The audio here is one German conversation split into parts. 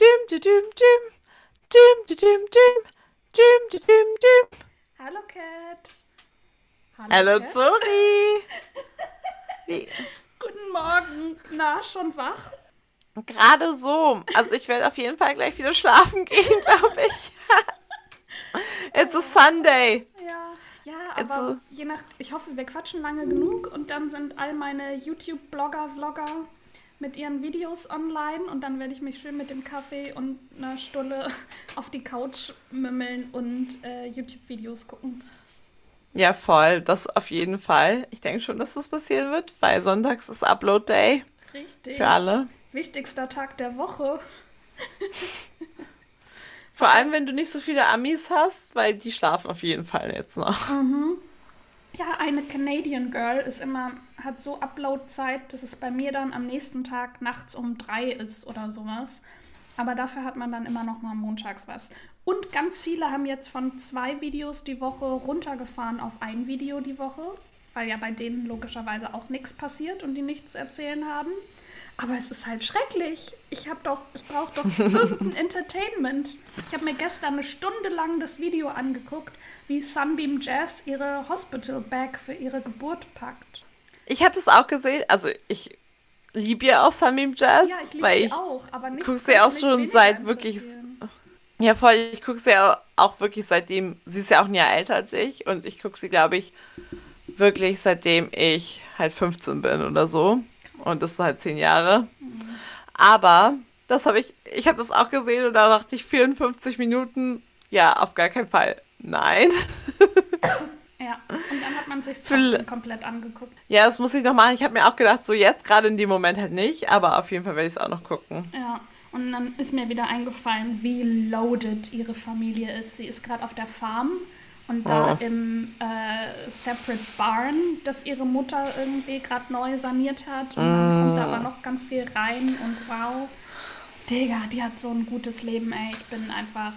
Dim, dim, dim. Dim, dim, dim, dim. Dim, dim, dim. Hallo Cat. Hallo, Hallo Kat. Guten Morgen. Na, schon wach? Gerade so. Also ich werde auf jeden Fall gleich wieder schlafen gehen, glaube ich. It's a Sunday. Ja, ja aber a... je nach, ich hoffe, wir quatschen lange genug und dann sind all meine YouTube-Blogger, Vlogger, mit ihren Videos online und dann werde ich mich schön mit dem Kaffee und einer Stulle auf die Couch mümmeln und äh, YouTube-Videos gucken. Ja, voll. Das auf jeden Fall. Ich denke schon, dass das passieren wird, weil sonntags ist Upload Day Richtig. für alle. Wichtigster Tag der Woche. Vor allem, wenn du nicht so viele Amis hast, weil die schlafen auf jeden Fall jetzt noch. Ja, eine Canadian Girl ist immer, hat so Upload-Zeit, dass es bei mir dann am nächsten Tag nachts um drei ist oder sowas. Aber dafür hat man dann immer noch mal montags was. Und ganz viele haben jetzt von zwei Videos die Woche runtergefahren auf ein Video die Woche, weil ja bei denen logischerweise auch nichts passiert und die nichts zu erzählen haben. Aber es ist halt schrecklich. Ich habe doch, ich brauche doch irgendein Entertainment. Ich habe mir gestern eine Stunde lang das Video angeguckt, wie Sunbeam Jazz ihre Hospital Bag für ihre Geburt packt. Ich habe das auch gesehen. Also ich liebe ja auch Samim Jazz, Ja, ich liebe weil sie ich auch, aber nicht. gucke sie auch schon seit wirklich Ja, voll. Ich gucke sie ja auch wirklich seitdem, sie ist ja auch ein Jahr älter als ich und ich gucke sie, glaube ich, wirklich seitdem ich halt 15 bin oder so. Und das ist halt zehn Jahre. Aber das habe ich, ich habe das auch gesehen und da dachte ich 54 Minuten, ja, auf gar keinen Fall. Nein. Ja, und dann hat man sich komplett angeguckt. Ja, das muss ich noch machen. Ich habe mir auch gedacht, so jetzt gerade in dem Moment halt nicht, aber auf jeden Fall werde ich es auch noch gucken. Ja, und dann ist mir wieder eingefallen, wie loaded ihre Familie ist. Sie ist gerade auf der Farm und da Oh. im äh, Separate Barn, das ihre Mutter irgendwie gerade neu saniert hat. Und dann kommt da aber noch ganz viel rein und wow. Digga, die hat so ein gutes Leben, ey. Ich bin einfach.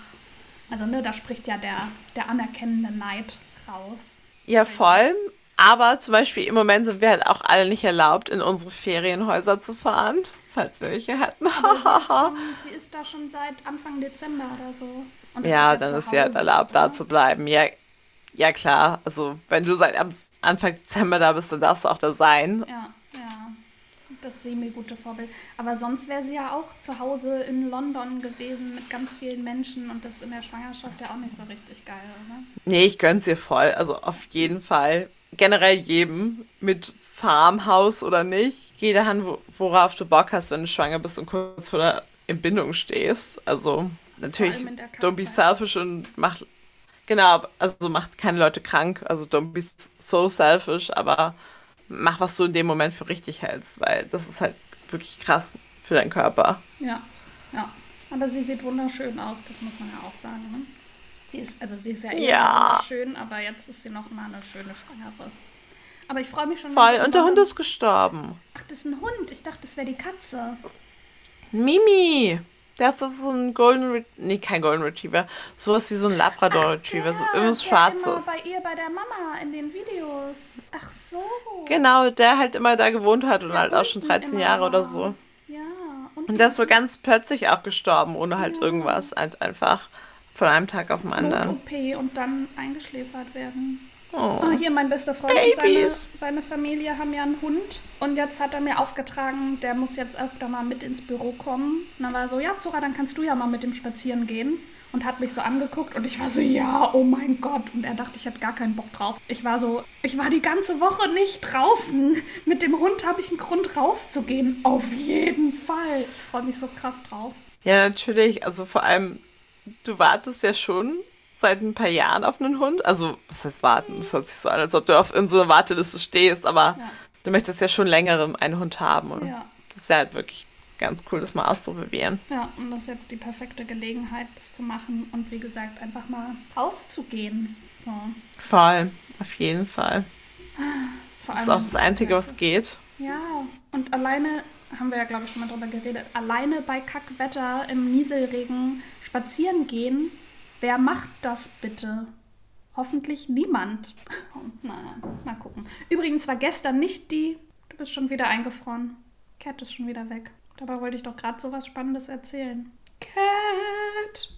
Also, ne, da spricht ja der, der anerkennende Neid raus. Ja, voll. Aber zum Beispiel im Moment sind wir halt auch alle nicht erlaubt, in unsere Ferienhäuser zu fahren, falls wir welche hätten. Sie, ist ist da schon seit Anfang Dezember oder so. Ja, ja dann ist sie halt erlaubt, da oder? zu bleiben. Ja, ja, klar. Also, wenn du seit Anfang Dezember da bist, dann darfst du auch da sein. Ja. Das semi-gute Vorbild. Aber sonst wäre sie ja auch zu Hause in London gewesen mit ganz vielen Menschen und das ist in der Schwangerschaft ja auch nicht so richtig geil, oder? Nee, ich gönn's ihr voll. Also, auf jeden Fall. Generell jedem. Mit Farmhaus oder nicht. Geh dahin, wo- worauf du Bock hast, wenn du schwanger bist und kurz vor der Entbindung stehst. Also, natürlich, don't be selfish und mach. Genau, also macht keine Leute krank. Also, don't be so selfish, aber mach, was du in dem Moment für richtig hältst, weil das ist halt wirklich krass für deinen Körper. Ja, ja. Aber sie sieht wunderschön aus, das muss man ja auch sagen. Ne? Sie ist, also sie ist ja eh Ja. wunderschön, aber jetzt ist sie noch mal eine schöne Schwangere. Aber ich freue mich schon. Voll. Und der Hund ist gestorben. Ach, das ist ein Hund. Ich dachte, das wäre die Katze. Mimi. Das ist so ein Golden Re Nee, kein Golden Retriever. Sowas wie so ein Labrador Retriever. So irgendwas Schwarzes. Immer bei ihr, bei der Mama in den Videos. Ach so. Genau, der halt immer da gewohnt hat und halt auch schon unten 13 immer Jahre oder so. Ja, und, Und der ist so ganz plötzlich auch gestorben, ohne halt irgendwas. Halt einfach von einem Tag auf den anderen. Not-OP und dann eingeschläfert werden. Oh. Ah, hier mein bester Freund und seine, seine Familie haben ja einen Hund. Und jetzt hat er mir aufgetragen, der muss jetzt öfter mal mit ins Büro kommen. Und dann war er so, ja, Zora, dann kannst du ja mal mit dem spazieren gehen. Und hat mich so angeguckt und ich war so, ja, oh mein Gott. Und er dachte, ich hätte gar keinen Bock drauf. Ich war so, ich war die ganze Woche nicht draußen. Mit dem Hund habe ich einen Grund rauszugehen. Auf jeden Fall. Ich freue mich so krass drauf. Ja, natürlich. Also vor allem, du wartest ja schon seit ein paar Jahren auf einen Hund. Also, was heißt warten? Das hört sich so an, als ob du auf, in so einer Warteliste stehst, aber Ja. du möchtest ja schon länger einen Hund haben. Und Ja. das wäre halt wirklich ganz cool, das mal auszuprobieren. Ja, und das ist jetzt die perfekte Gelegenheit, das zu machen und wie gesagt, einfach mal rauszugehen. So. Voll, auf jeden Fall. Vor Das ist auch das Einzige, was geht. Ja, und alleine, haben wir ja glaube ich schon mal drüber geredet, alleine bei Kackwetter im Nieselregen spazieren gehen, wer macht das bitte? Hoffentlich niemand. Oh, naja, mal gucken. Übrigens war gestern nicht die. Du bist schon wieder eingefroren. Cat ist schon wieder weg. Dabei wollte ich doch gerade so was Spannendes erzählen. Cat.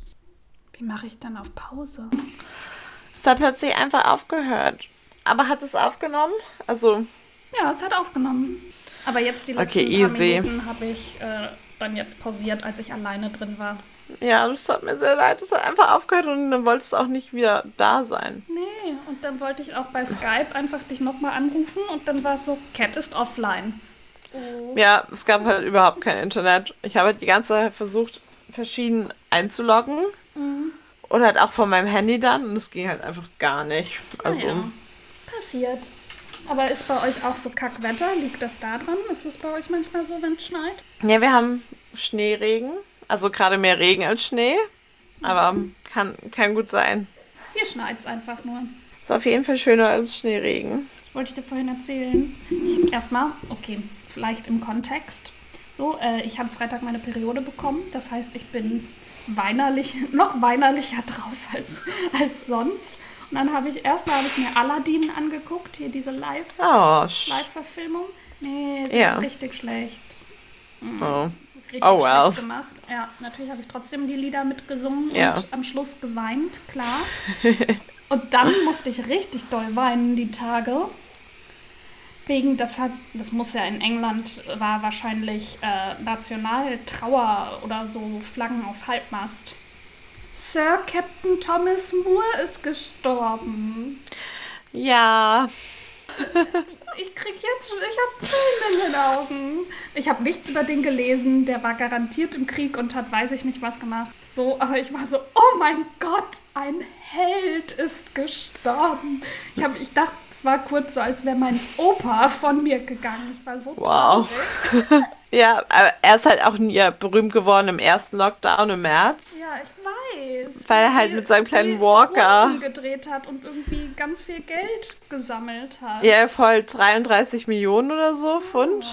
Wie mache ich dann auf Pause? Es hat plötzlich einfach aufgehört. Aber hat es aufgenommen? Also. Ja, es hat aufgenommen. Aber jetzt die letzten okay, paar Minuten habe ich äh, dann jetzt pausiert, als ich alleine drin war. Ja, das hat mir sehr leid. Es hat einfach aufgehört und dann wollte es auch nicht wieder da sein. Nee, und dann wollte ich auch bei Skype einfach dich nochmal anrufen und dann war es so, Cat ist offline. Oh. Ja, es gab halt überhaupt kein Internet. Ich habe halt die ganze Zeit versucht, verschieden einzuloggen. Mhm. Und halt auch von meinem Handy dann. Und es ging halt einfach gar nicht. Also. Ja, Passiert. Aber ist bei euch auch so Kackwetter? Liegt das da dran? Ist es bei euch manchmal so, wenn es schneit? Ja, wir haben Schneeregen. Also gerade mehr Regen als Schnee. Aber kann, kann gut sein. Hier schneit es einfach nur. Ist auf jeden Fall schöner als Schneeregen. Das wollte ich dir vorhin erzählen. erstmal, okay, vielleicht im Kontext. So, äh, ich habe Freitag meine Periode bekommen. Das heißt, ich bin weinerlich, noch weinerlicher drauf als, als sonst. Und dann habe ich erstmal habe ich mir Aladdin angeguckt, hier diese Live, oh, Live-Verfilmung. Nee, sie ja. richtig schlecht. Mhm. Oh. Richtig oh, well. gemacht. Ja, natürlich habe ich trotzdem die Lieder mitgesungen ja. und am Schluss geweint, klar. und dann musste ich richtig doll weinen die Tage. Wegen, das hat, das muss ja in England, war wahrscheinlich äh, Nationaltrauer oder so Flaggen auf Halbmast. Sir Captain Thomas Moore ist gestorben. Ja. ich krieg jetzt, ich habe Tränen in den Augen. Ich habe nichts über den gelesen. Der war garantiert im Krieg und hat weiß ich nicht was gemacht. So, aber ich war so, oh mein Gott, ein Held ist gestorben. Ich, hab, ich dachte, es war kurz so, als wäre mein Opa von mir gegangen. Ich war so wow. ja, aber er ist halt auch nie berühmt geworden im ersten Lockdown im März. Ja, ich weiß. Weil er halt mit seinem kleinen Walker Runden gedreht hat und irgendwie ganz viel Geld gesammelt hat. Ja, voll 33 Millionen oder so Pfund.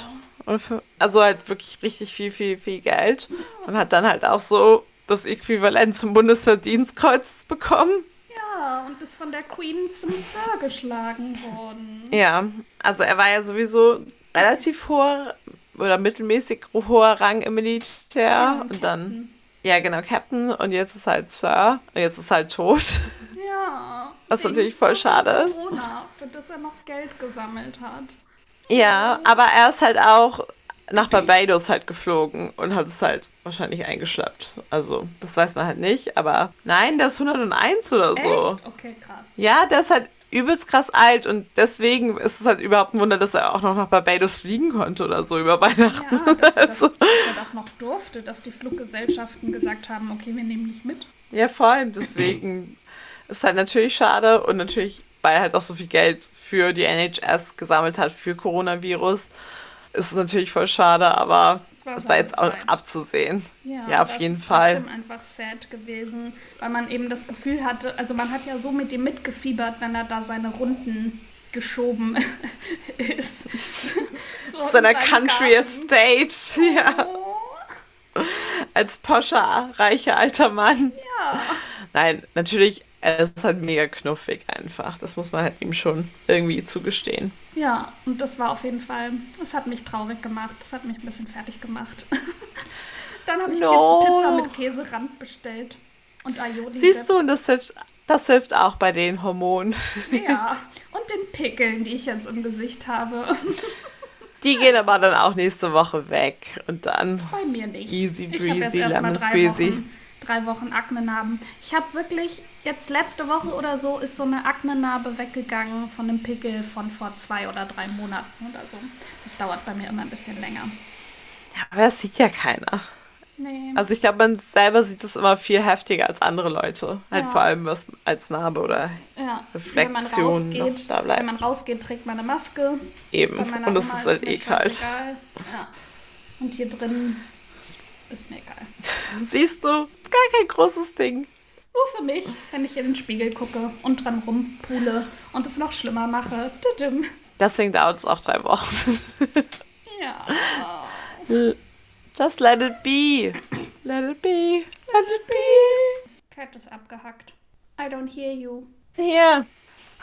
Ja. Für, also halt wirklich richtig viel, viel, viel Geld. Und hat dann halt auch so das Äquivalent zum Bundesverdienstkreuz bekommen. Ja, und ist von der Queen zum Sir geschlagen worden. Ja, also er war ja sowieso relativ hoher oder mittelmäßig hoher Rang im Militär ja, und, und dann ja, genau, Captain und jetzt ist halt Sir und jetzt ist halt tot. Ja. Was natürlich voll schade ist. Corona, für das er noch Geld gesammelt hat. Ja, aber er ist halt auch nach Barbados halt geflogen und hat es halt wahrscheinlich eingeschleppt. Also, das weiß man halt nicht, aber nein, der ist 101 oder so. Echt? Okay, krass. Ja, der ist halt übelst krass alt und deswegen ist es halt überhaupt ein Wunder, dass er auch noch nach Barbados fliegen konnte oder so über Weihnachten. Ja, dass, er also. das, dass er das noch durfte, dass die Fluggesellschaften gesagt haben, okay, wir nehmen nicht mit. Ja, vor allem deswegen ist halt natürlich schade und natürlich, weil er halt auch so viel Geld für die NHS gesammelt hat für Coronavirus, ist es natürlich voll schade, aber es war jetzt auch abzusehen. Ja, ja auf jeden Fall. Das ist einfach sad gewesen, weil man eben das Gefühl hatte, also man hat ja so mit ihm mitgefiebert, wenn er da seine Runden geschoben ist. so Auf seiner Country Garten. Estate, ja. Oh. Als poscher, reicher alter Mann. Ja. Nein, natürlich, es ist halt mega knuffig einfach. Das muss man halt ihm schon irgendwie zugestehen. Ja, und das war auf jeden Fall, es hat mich traurig gemacht. Das hat mich ein bisschen fertig gemacht. Dann habe ich no. Pizza mit Käserand bestellt und Aioli. Siehst du, und das hilft, das hilft auch bei den Hormonen. Ja, und den Pickeln, die ich jetzt im Gesicht habe. Die gehen aber dann auch nächste Woche weg und dann. Bei mir nicht. Easy breezy, lemon squeezy. Wochen drei Wochen Aknenarben. Ich habe wirklich, jetzt letzte Woche oder so, ist so eine Aknenarbe weggegangen von einem Pickel von vor zwei oder drei Monaten oder so. Das dauert bei mir immer ein bisschen länger. Ja, aber das sieht ja keiner. Nee. Also ich glaube, man selber sieht das immer viel heftiger als andere Leute. Halt ja. vor allem was als Narbe oder ja. Reflexion wenn man rausgeht, da bleibt. Wenn man rausgeht, trägt man eine Maske. Eben. Und es ist halt eh kalt. Ja. Und hier drin ist mir egal. Siehst du, ist gar kein großes Ding. Nur für mich, wenn ich in den Spiegel gucke und dran rumpule und es noch schlimmer mache. Deswegen dauert es auch drei Wochen. ja. Just let it be. Let it be. Let it be. Cat ist abgehackt. I don't hear you. Hier.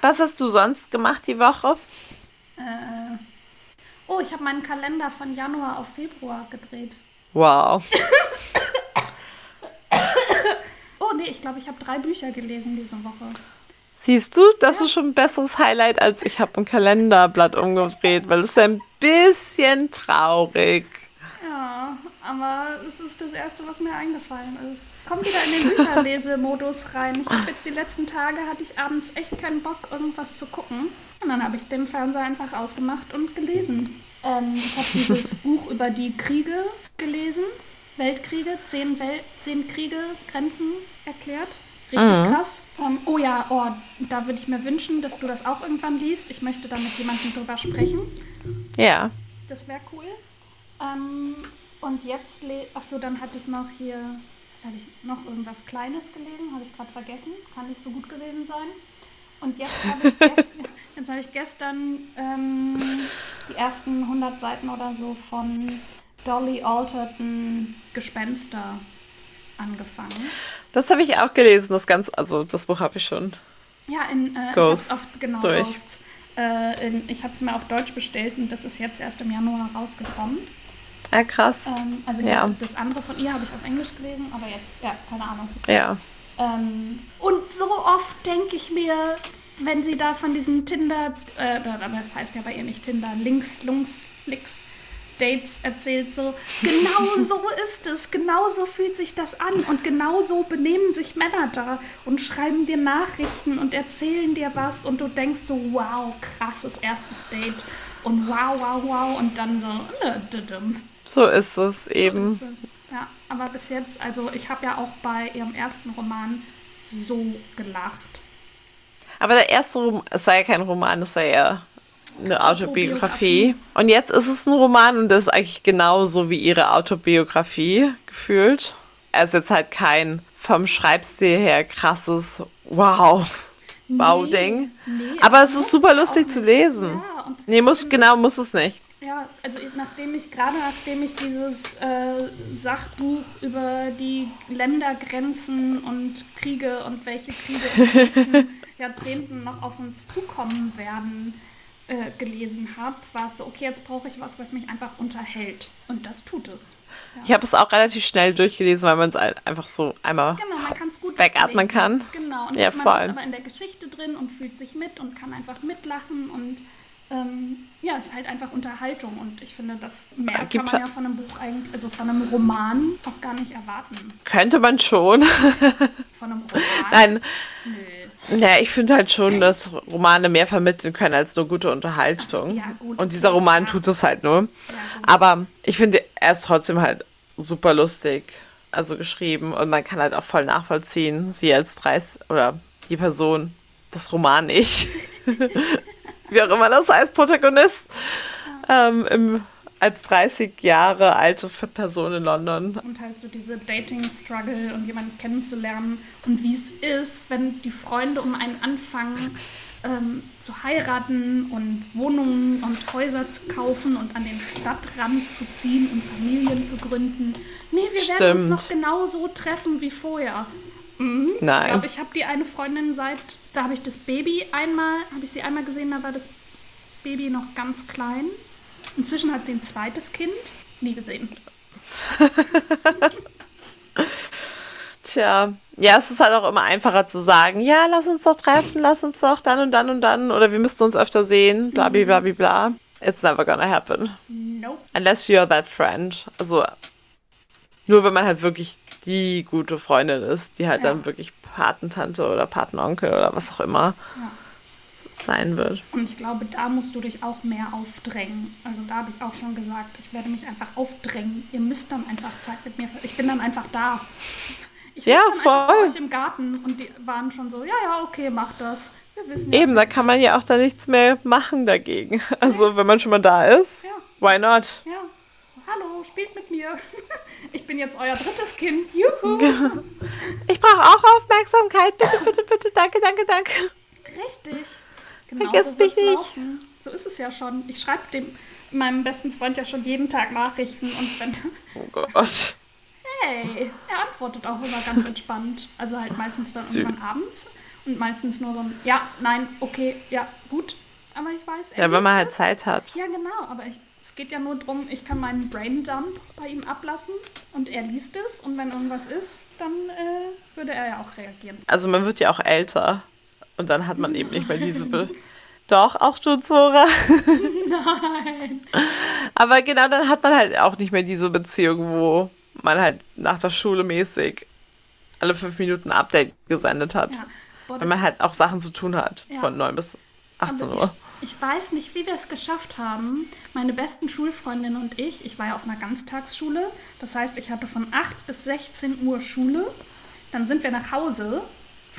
Was hast du sonst gemacht die Woche? Äh. Oh, ich habe meinen Kalender von Januar auf Februar gedreht. Wow. glaube, ich habe drei Bücher gelesen diese Woche. Siehst du, das ja. ist schon ein besseres Highlight, als ich habe ein Kalenderblatt umgedreht, weil es ist ein bisschen traurig. Ja, aber es ist das Erste, was mir eingefallen ist. Komm wieder in den Bücherlesemodus rein. Ich habe jetzt die letzten Tage, hatte ich abends echt keinen Bock, irgendwas zu gucken. Und dann habe ich den Fernseher einfach ausgemacht und gelesen. Ähm, ich habe dieses Buch über die Kriege gelesen. Weltkriege, zehn, Wel zehn Kriege, Grenzen erklärt. Richtig mhm. krass. Ähm, oh ja, oh, da würde ich mir wünschen, dass du das auch irgendwann liest. Ich möchte da mit jemandem drüber sprechen. Ja. Das wäre cool. Ähm, und jetzt, achso, dann hatte ich noch hier, was habe ich, noch irgendwas Kleines gelesen, habe ich gerade vergessen, kann nicht so gut gewesen sein. Und jetzt habe ich, gest hab ich gestern ähm, die ersten 100 Seiten oder so von Dolly Alterton Gespenster angefangen. Das habe ich auch gelesen, das ganz, also das Buch habe ich schon. Ja, in äh, Ghosts auf, genau, durch. Ghosts. Äh, in, ich habe es mir auf Deutsch bestellt und das ist jetzt erst im Januar rausgekommen. Ja, krass. Ähm, also ja. das andere von ihr habe ich auf Englisch gelesen, aber jetzt, ja, keine Ahnung. Ja. Ähm, und so oft denke ich mir, wenn sie da von diesen Tinder, äh, das heißt ja bei ihr nicht Tinder, Links, Lungs, Licks, Dates erzählt, so genau so ist es, genau so fühlt sich das an und genau so benehmen sich Männer da und schreiben dir Nachrichten und erzählen dir was und du denkst so, wow, krasses erstes Date und wow, wow, wow und dann so, äh, so ist es eben. So ist es. Ja, aber bis jetzt, also ich habe ja auch bei ihrem ersten Roman so gelacht. Aber der erste Roman, es war ja kein Roman, es war ja eine Autobiografie. Und jetzt ist es ein Roman und das ist eigentlich genauso wie ihre Autobiografie gefühlt. Er ist jetzt halt kein vom Schreibstil her krasses Wow. Wow-Ding. Nee, nee, Aber es ist super lustig zu lesen. Ja, nee, muss, genau, muss es nicht. Ja, also nachdem ich, gerade nachdem ich dieses äh, Sachbuch über die Ländergrenzen und Kriege und welche Kriege in den nächsten Jahrzehnten noch auf uns zukommen werden, äh, gelesen habe, war es so, okay, jetzt brauche ich was, was mich einfach unterhält. Und das tut es. Ja. Ich habe es auch relativ schnell durchgelesen, weil man es einfach so einmal genau, man gut wegatmen kann. Genau, und ja, man voll. ist aber in der Geschichte drin und fühlt sich mit und kann einfach mitlachen und ähm, ja, es ist halt einfach Unterhaltung und ich finde, das mehr Gibt kann man ja von einem Buch eigentlich, also von einem Roman auch gar nicht erwarten. Könnte man schon. Von einem Roman? Nein. Nö. Ja, ich finde halt schon, dass Romane mehr vermitteln können als nur gute Unterhaltung. So, ja, gut, und dieser Roman ja. tut es halt nur. Ja, Aber ich finde, er ist trotzdem halt super lustig, also geschrieben und man kann halt auch voll nachvollziehen, sie als 30 oder die Person, das Roman nicht. wie auch immer das heißt, Protagonist, ähm, im, als 30 Jahre alte Person in London. Und halt so diese Dating-Struggle und jemanden kennenzulernen und wie es ist, wenn die Freunde um einen anfangen ähm, zu heiraten und Wohnungen und Häuser zu kaufen und an den Stadtrand zu ziehen und Familien zu gründen. Nee, wir Stimmt. werden uns noch genauso treffen wie vorher. Mhm. Nein. Ich glaube, ich habe die eine Freundin seit, da habe ich das Baby einmal, habe ich sie einmal gesehen, da war das Baby noch ganz klein. Inzwischen hat sie ein zweites Kind, nie gesehen. Tja, ja, es ist halt auch immer einfacher zu sagen, ja, lass uns doch treffen, lass uns doch dann und dann und dann oder wir müssten uns öfter sehen, bla bla bla bla bla. It's never gonna happen. Nope. Unless you're that friend. Also nur wenn man halt wirklich die gute Freundin ist, die halt ja. dann wirklich Patentante oder Patenonkel oder was auch immer ja. sein wird. Und ich glaube, da musst du dich auch mehr aufdrängen. Also da habe ich auch schon gesagt, ich werde mich einfach aufdrängen. Ihr müsst dann einfach Zeit mit mir. Ich bin dann einfach da. Ich ja, dann voll. Bei euch im Garten und die waren schon so, ja, ja, okay, mach das. Wir wissen ja, Eben, da kann man ja auch da nichts mehr machen dagegen. Also, wenn man schon mal da ist, ja. why not? Ja. Hallo, spielt mit mir. Ich bin jetzt euer drittes Kind. Juhu. Ich brauche auch Aufmerksamkeit. Bitte, bitte, bitte. Danke, danke, danke. Richtig. Genau Vergesst so mich nicht. Laufen. So ist es ja schon. Ich schreibe dem meinem besten Freund ja schon jeden Tag Nachrichten und wenn. Oh Gott. Hey, er antwortet auch immer ganz entspannt. Also halt meistens dann Süß. irgendwann abends und meistens nur so ein Ja, nein, okay, ja, gut. Aber ich weiß. Ja, wenn man halt Zeit hat. Ja, genau. Aber ich Es geht ja nur darum, ich kann meinen Braindump bei ihm ablassen und er liest es und wenn irgendwas ist, dann äh, würde er ja auch reagieren. Also man wird ja auch älter und dann hat man eben nicht mehr diese... Be Doch, auch du, Zora. Nein. Aber genau, dann hat man halt auch nicht mehr diese Beziehung, wo man halt nach der Schule mäßig alle fünf Minuten ein Update gesendet hat. Ja. Boah, weil man halt auch Sachen zu tun hat ja. von 9 bis 18 Uhr. Ich, ich, weiß nicht, wie wir es geschafft haben. Meine besten Schulfreundinnen und ich, ich war ja auf einer Ganztagsschule. Das heißt, ich hatte von 8 bis 16 Uhr Schule. Dann sind wir nach Hause,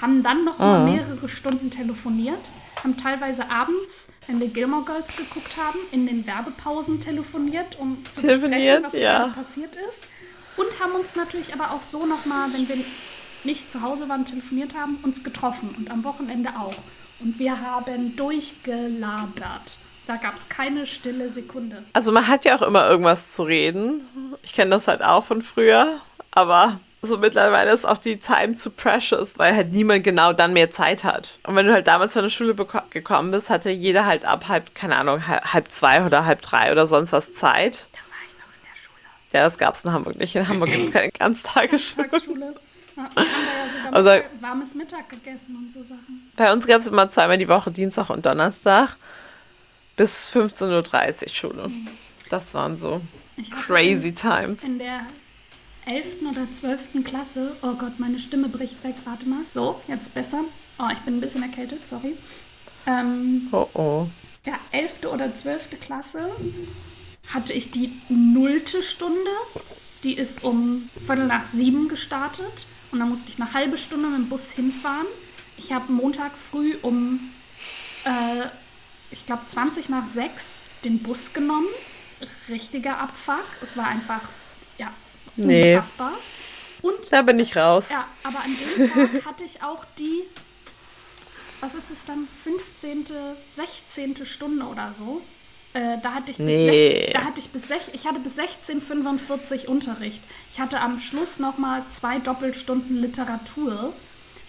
haben dann noch mal mhm. mehrere Stunden telefoniert, haben teilweise abends, wenn wir Gilmore Girls geguckt haben, in den Werbepausen telefoniert, um zu besprechen, was ja. gerade passiert ist. Und haben uns natürlich aber auch so nochmal, wenn wir nicht zu Hause waren, telefoniert haben, uns getroffen und am Wochenende auch. Und wir haben durchgelabert. Da gab es keine stille Sekunde. Also man hat ja auch immer irgendwas zu reden. Ich kenne das halt auch von früher, aber so mittlerweile ist auch die Time zu precious, weil halt niemand genau dann mehr Zeit hat. Und wenn du halt damals von der Schule gekommen bist, hatte jeder halt ab halb, keine Ahnung, halb zwei oder halb drei oder sonst was Zeit. Da war ich noch in der Schule. Ja, das gab es in Hamburg nicht. In Hamburg gibt es keine Ganztagesschule. Ja, wir haben da ja sogar also, warmes Mittag gegessen und so Sachen. Bei uns gab es immer zweimal die Woche, Dienstag und Donnerstag, bis 15.30 Uhr Schule. Mhm. Das waren so crazy in, times. In der 11. oder 12. Klasse, oh Gott, meine Stimme bricht weg, warte mal. So, jetzt besser. Oh, ich bin ein bisschen erkältet, sorry. Ähm, oh oh. Ja, 11. oder 12. Klasse hatte ich die nullte Stunde. Die ist um Viertel nach sieben gestartet. Und dann musste ich eine halbe Stunde mit dem Bus hinfahren. Ich habe Montag früh um, äh, ich glaube, 20 nach 6 den Bus genommen. Richtiger Abfuck. Es war einfach, ja, nee. unfassbar. Und, da bin ich raus. Ja, aber an dem Tag hatte ich auch die, was ist es dann, 15., 16. Stunde oder so. Äh, da hatte ich bis, nee. sech, da hatte ich bis sech, ich hatte bis 16:45 Unterricht. Ich hatte am Schluss noch mal zwei Doppelstunden Literatur.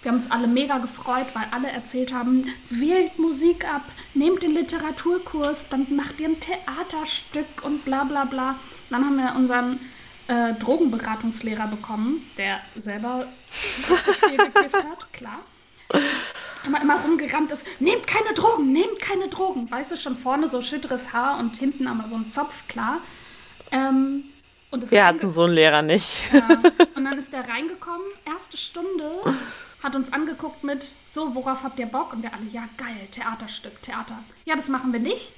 Wir haben uns alle mega gefreut, weil alle erzählt haben, wählt Musik ab, nehmt den Literaturkurs, dann macht ihr ein Theaterstück und bla bla bla. Dann haben wir unseren äh, Drogenberatungslehrer bekommen, der selber viel gekifft hat, klar immer, immer rumgerannt ist, nehmt keine Drogen, nehmt keine Drogen. Weißt du, schon vorne so schütteres Haar und hinten aber so ein Zopf, klar. Ähm, und Wir hatten so einen Lehrer nicht. Ja. Und dann ist der reingekommen, erste Stunde, hat uns angeguckt mit, so, worauf habt ihr Bock? Und wir alle, ja, geil, Theaterstück, Theater. Ja, das machen wir nicht.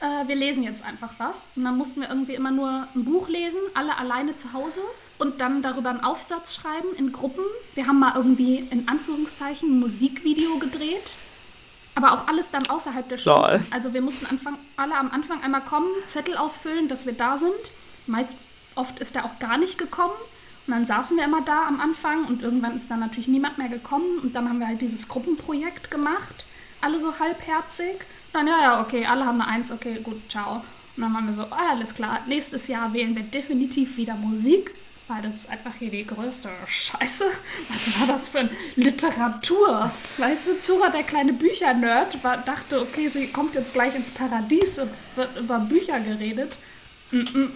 Äh, wir lesen jetzt einfach was. Und dann mussten wir irgendwie immer nur ein Buch lesen, alle alleine zu Hause und dann darüber einen Aufsatz schreiben in Gruppen. Wir haben mal irgendwie in Anführungszeichen ein Musikvideo gedreht. Aber auch alles dann außerhalb der Schule. Also wir mussten Anfang, alle am Anfang einmal kommen, Zettel ausfüllen, dass wir da sind. Meist, oft ist er auch gar nicht gekommen. Und dann saßen wir immer da am Anfang und irgendwann ist dann natürlich niemand mehr gekommen. Und dann haben wir halt dieses Gruppenprojekt gemacht. Alle so halbherzig. Und dann, ja, ja, okay, alle haben eine Eins, okay, gut, ciao. Und dann waren wir so, ah, alles klar, nächstes Jahr wählen wir definitiv wieder Musik weil das ist einfach hier die größte Scheiße. Was war das für eine Literatur? Weißt du, Zura, der kleine Büchernerd, war, dachte, okay, sie kommt jetzt gleich ins Paradies und es wird über Bücher geredet. Mm -mm -mm.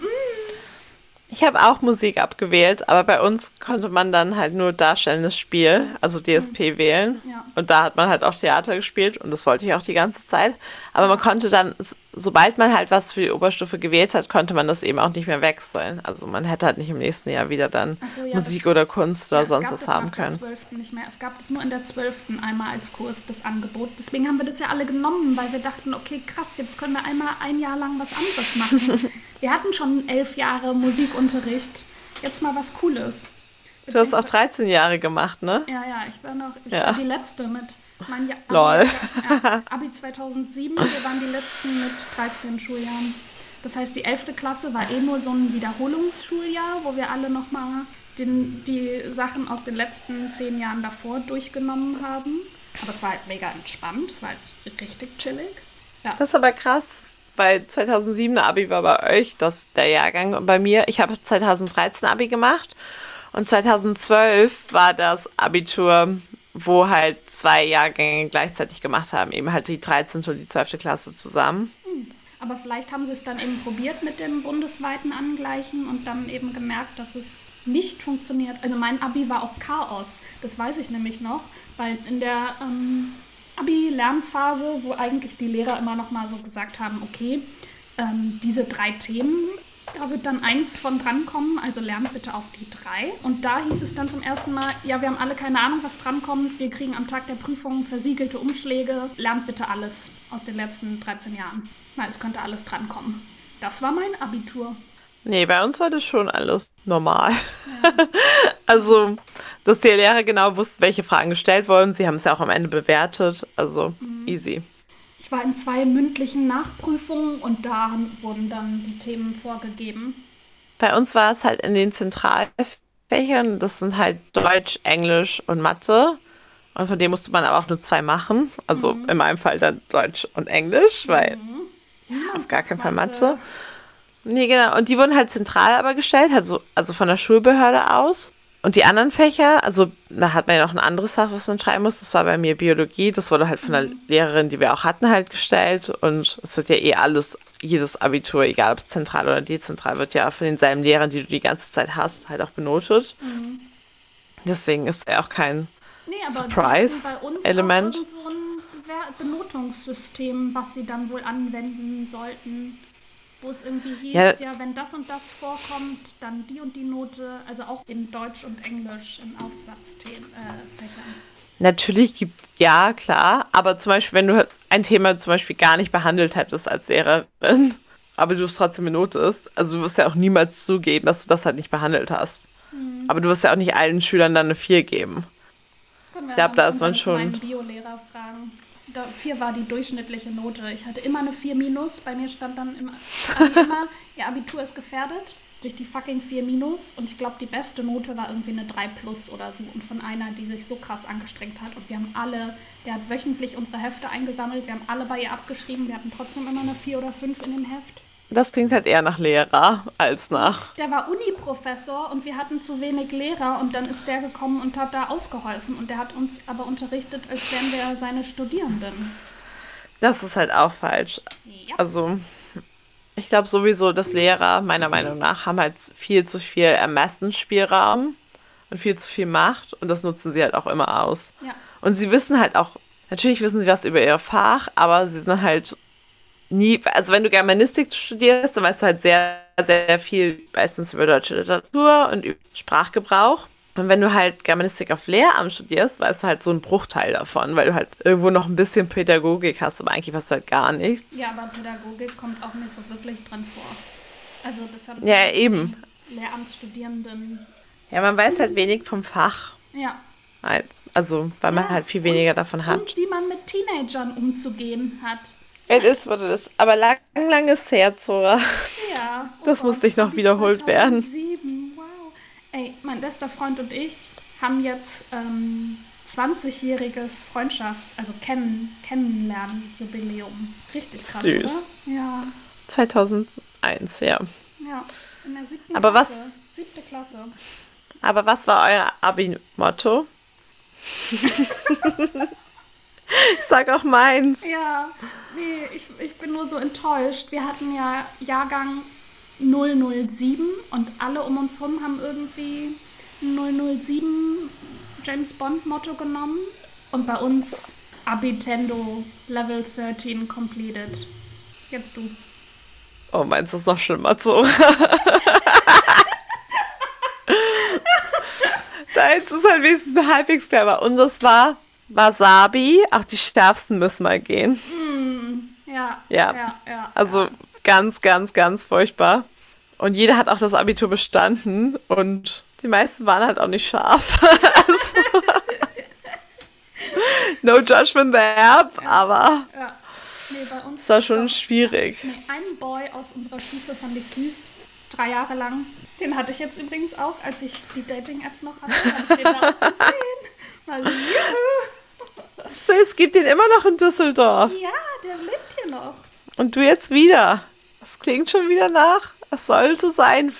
Ich habe auch Musik abgewählt, aber bei uns konnte man dann halt nur darstellendes Spiel, also DSP, mhm. wählen. Ja. Und da hat man halt auch Theater gespielt und das wollte ich auch die ganze Zeit. Aber man konnte dann, sobald man halt was für die Oberstufe gewählt hat, konnte man das eben auch nicht mehr wechseln. Also man hätte halt nicht im nächsten Jahr wieder dann so, ja, Musik oder Kunst oder ja, sonst was haben können. Nicht mehr. Es gab es nur in der 12. einmal als Kurs, das Angebot. Deswegen haben wir das ja alle genommen, weil wir dachten, okay, krass, jetzt können wir einmal ein Jahr lang was anderes machen. wir hatten schon elf Jahre Musikunterricht. Jetzt mal was Cooles. Du hast auch 13 Jahre gemacht, ne? Ja, ja, ich war noch ich ja. war die Letzte mit mein ja Abi, Lol. Ja, Abi 2007, wir waren die Letzten mit 13 Schuljahren. Das heißt, die 11. Klasse war eh nur so ein Wiederholungsschuljahr, wo wir alle nochmal die Sachen aus den letzten zehn Jahren davor durchgenommen haben. Aber es war halt mega entspannt, es war halt richtig chillig. Ja. Das ist aber krass, weil 2007 Abi war bei euch, das der Jahrgang. Und bei mir, ich habe 2013 Abi gemacht und 2012 war das Abitur, wo halt zwei Jahrgänge gleichzeitig gemacht haben, eben halt die 13. und die 12. Klasse zusammen. Aber vielleicht haben sie es dann eben probiert mit dem bundesweiten Angleichen und dann eben gemerkt, dass es nicht funktioniert. Also mein Abi war auch Chaos. Das weiß ich nämlich noch, weil in der ähm, Abi-Lernphase, wo eigentlich die Lehrer immer noch mal so gesagt haben, okay, ähm, diese drei Themen, da wird dann eins von drankommen, also lernt bitte auf die drei. Und da hieß es dann zum ersten Mal, ja, wir haben alle keine Ahnung, was drankommt. Wir kriegen am Tag der Prüfung versiegelte Umschläge. Lernt bitte alles aus den letzten 13 Jahren. Weil es könnte alles drankommen. Das war mein Abitur. Nee, bei uns war das schon alles normal. Ja. also, dass die Lehrer genau wussten, welche Fragen gestellt wurden. Sie haben es ja auch am Ende bewertet. Also, mhm. easy. Ich war in zwei mündlichen Nachprüfungen und da wurden dann die Themen vorgegeben. Bei uns war es halt in den Zentralfächern. Das sind halt Deutsch, Englisch und Mathe. Und von dem musste man aber auch nur zwei machen. Also mhm. in meinem Fall dann Deutsch und Englisch, weil mhm. ja, auf gar keinen Fall Mathe. Nee, genau. Und die wurden halt zentral aber gestellt, also, also von der Schulbehörde aus. Und die anderen Fächer, also da hat man ja noch ein anderes Fach, was man schreiben muss. Das war bei mir Biologie. Das wurde halt von der mhm. Lehrerin, die wir auch hatten, halt gestellt. Und es wird ja eh alles, jedes Abitur, egal ob zentral oder dezentral, wird ja von denselben Lehrern, die du die ganze Zeit hast, halt auch benotet. Mhm. Deswegen ist er auch kein nee, Surprise-Element. So ein Benotungssystem, was sie dann wohl anwenden sollten wo es irgendwie hieß, ja. ja. wenn das und das vorkommt, dann die und die Note, also auch in Deutsch und Englisch in Aufsatzfächern. Äh, Natürlich gibt ja, klar, aber zum Beispiel, wenn du ein Thema zum Beispiel gar nicht behandelt hättest als Lehrerin, aber du es trotzdem benotest, also du wirst ja auch niemals zugeben, dass du das halt nicht behandelt hast. Mhm. Aber du wirst ja auch nicht allen Schülern dann eine 4 geben. Ich glaube, da ist man schon. Biolehrer fragen vier war die durchschnittliche Note. Ich hatte immer eine 4 minus. Bei mir stand dann immer, immer ihr Abitur ist gefährdet durch die fucking 4 minus. Und ich glaube, die beste Note war irgendwie eine 3 plus oder so. Und von einer, die sich so krass angestrengt hat. Und wir haben alle, der hat wöchentlich unsere Hefte eingesammelt. Wir haben alle bei ihr abgeschrieben. Wir hatten trotzdem immer eine 4 oder 5 in dem Heft. Das klingt halt eher nach Lehrer als nach. Der war Uni-Professor und wir hatten zu wenig Lehrer und dann ist der gekommen und hat da ausgeholfen und der hat uns aber unterrichtet, als wären wir seine Studierenden. Das ist halt auch falsch. Ja. Also, ich glaube sowieso, dass Lehrer meiner Meinung nach haben halt viel zu viel Ermessensspielraum und viel zu viel Macht und das nutzen sie halt auch immer aus. Ja. Und sie wissen halt auch, natürlich wissen sie was über ihr Fach, aber sie sind halt nie, also wenn du Germanistik studierst, dann weißt du halt sehr, sehr viel meistens über deutsche Literatur und über Sprachgebrauch. Und wenn du halt Germanistik auf Lehramt studierst, weißt du halt so einen Bruchteil davon, weil du halt irgendwo noch ein bisschen Pädagogik hast, aber eigentlich weißt du halt gar nichts. Ja, aber Pädagogik kommt auch nicht so wirklich dran vor. Also das haben ja eben Lehramtsstudierenden. Ja, man weiß halt wenig vom Fach. Ja. Also, weil man halt viel weniger davon hat. Und wie man mit Teenagern umzugehen hat. Es ist, was es ist. Aber lang, lang ist her, Zora. Ja. Oh das Gott, musste ich noch wiederholt 2007. werden. Wow. Ey, mein bester Freund und ich haben jetzt ähm, 20-jähriges Freundschafts-, also Kennen, Kennenlernen-Jubiläum. Richtig krass, Süß. oder? Ja. 2001, ja. Ja, in der siebten Aber Klasse. Was, Siebte Klasse. Aber was war euer Abi-Motto? Ich sag auch meins. Ja, nee, ich, ich bin nur so enttäuscht. Wir hatten ja Jahrgang 007 und alle um uns herum haben irgendwie 007 James Bond Motto genommen. Und bei uns Abitendo Level 13 completed. Jetzt du. Oh, meins ist noch schlimmer so. Deins ist halt wenigstens halbwegs clever. Unseres war Wasabi, auch die Stärksten müssen mal gehen. Mm, ja, ja, ja, ja. Also ganz, ganz, ganz furchtbar. Und jeder hat auch das Abitur bestanden und die meisten waren halt auch nicht scharf. also, no judgment there, aber ja. Nee, bei uns es war schon schwierig. Nee, einen Boy aus unserer Stufe fand ich süß, drei Jahre lang. Den hatte ich jetzt übrigens auch, als ich die Dating-Apps noch hatte. Hab ich den auch gesehen. Mal juhu. Es gibt ihn immer noch in Düsseldorf. Ja, der lebt hier noch. Und du jetzt wieder. Das klingt schon wieder nach. Es sollte sein.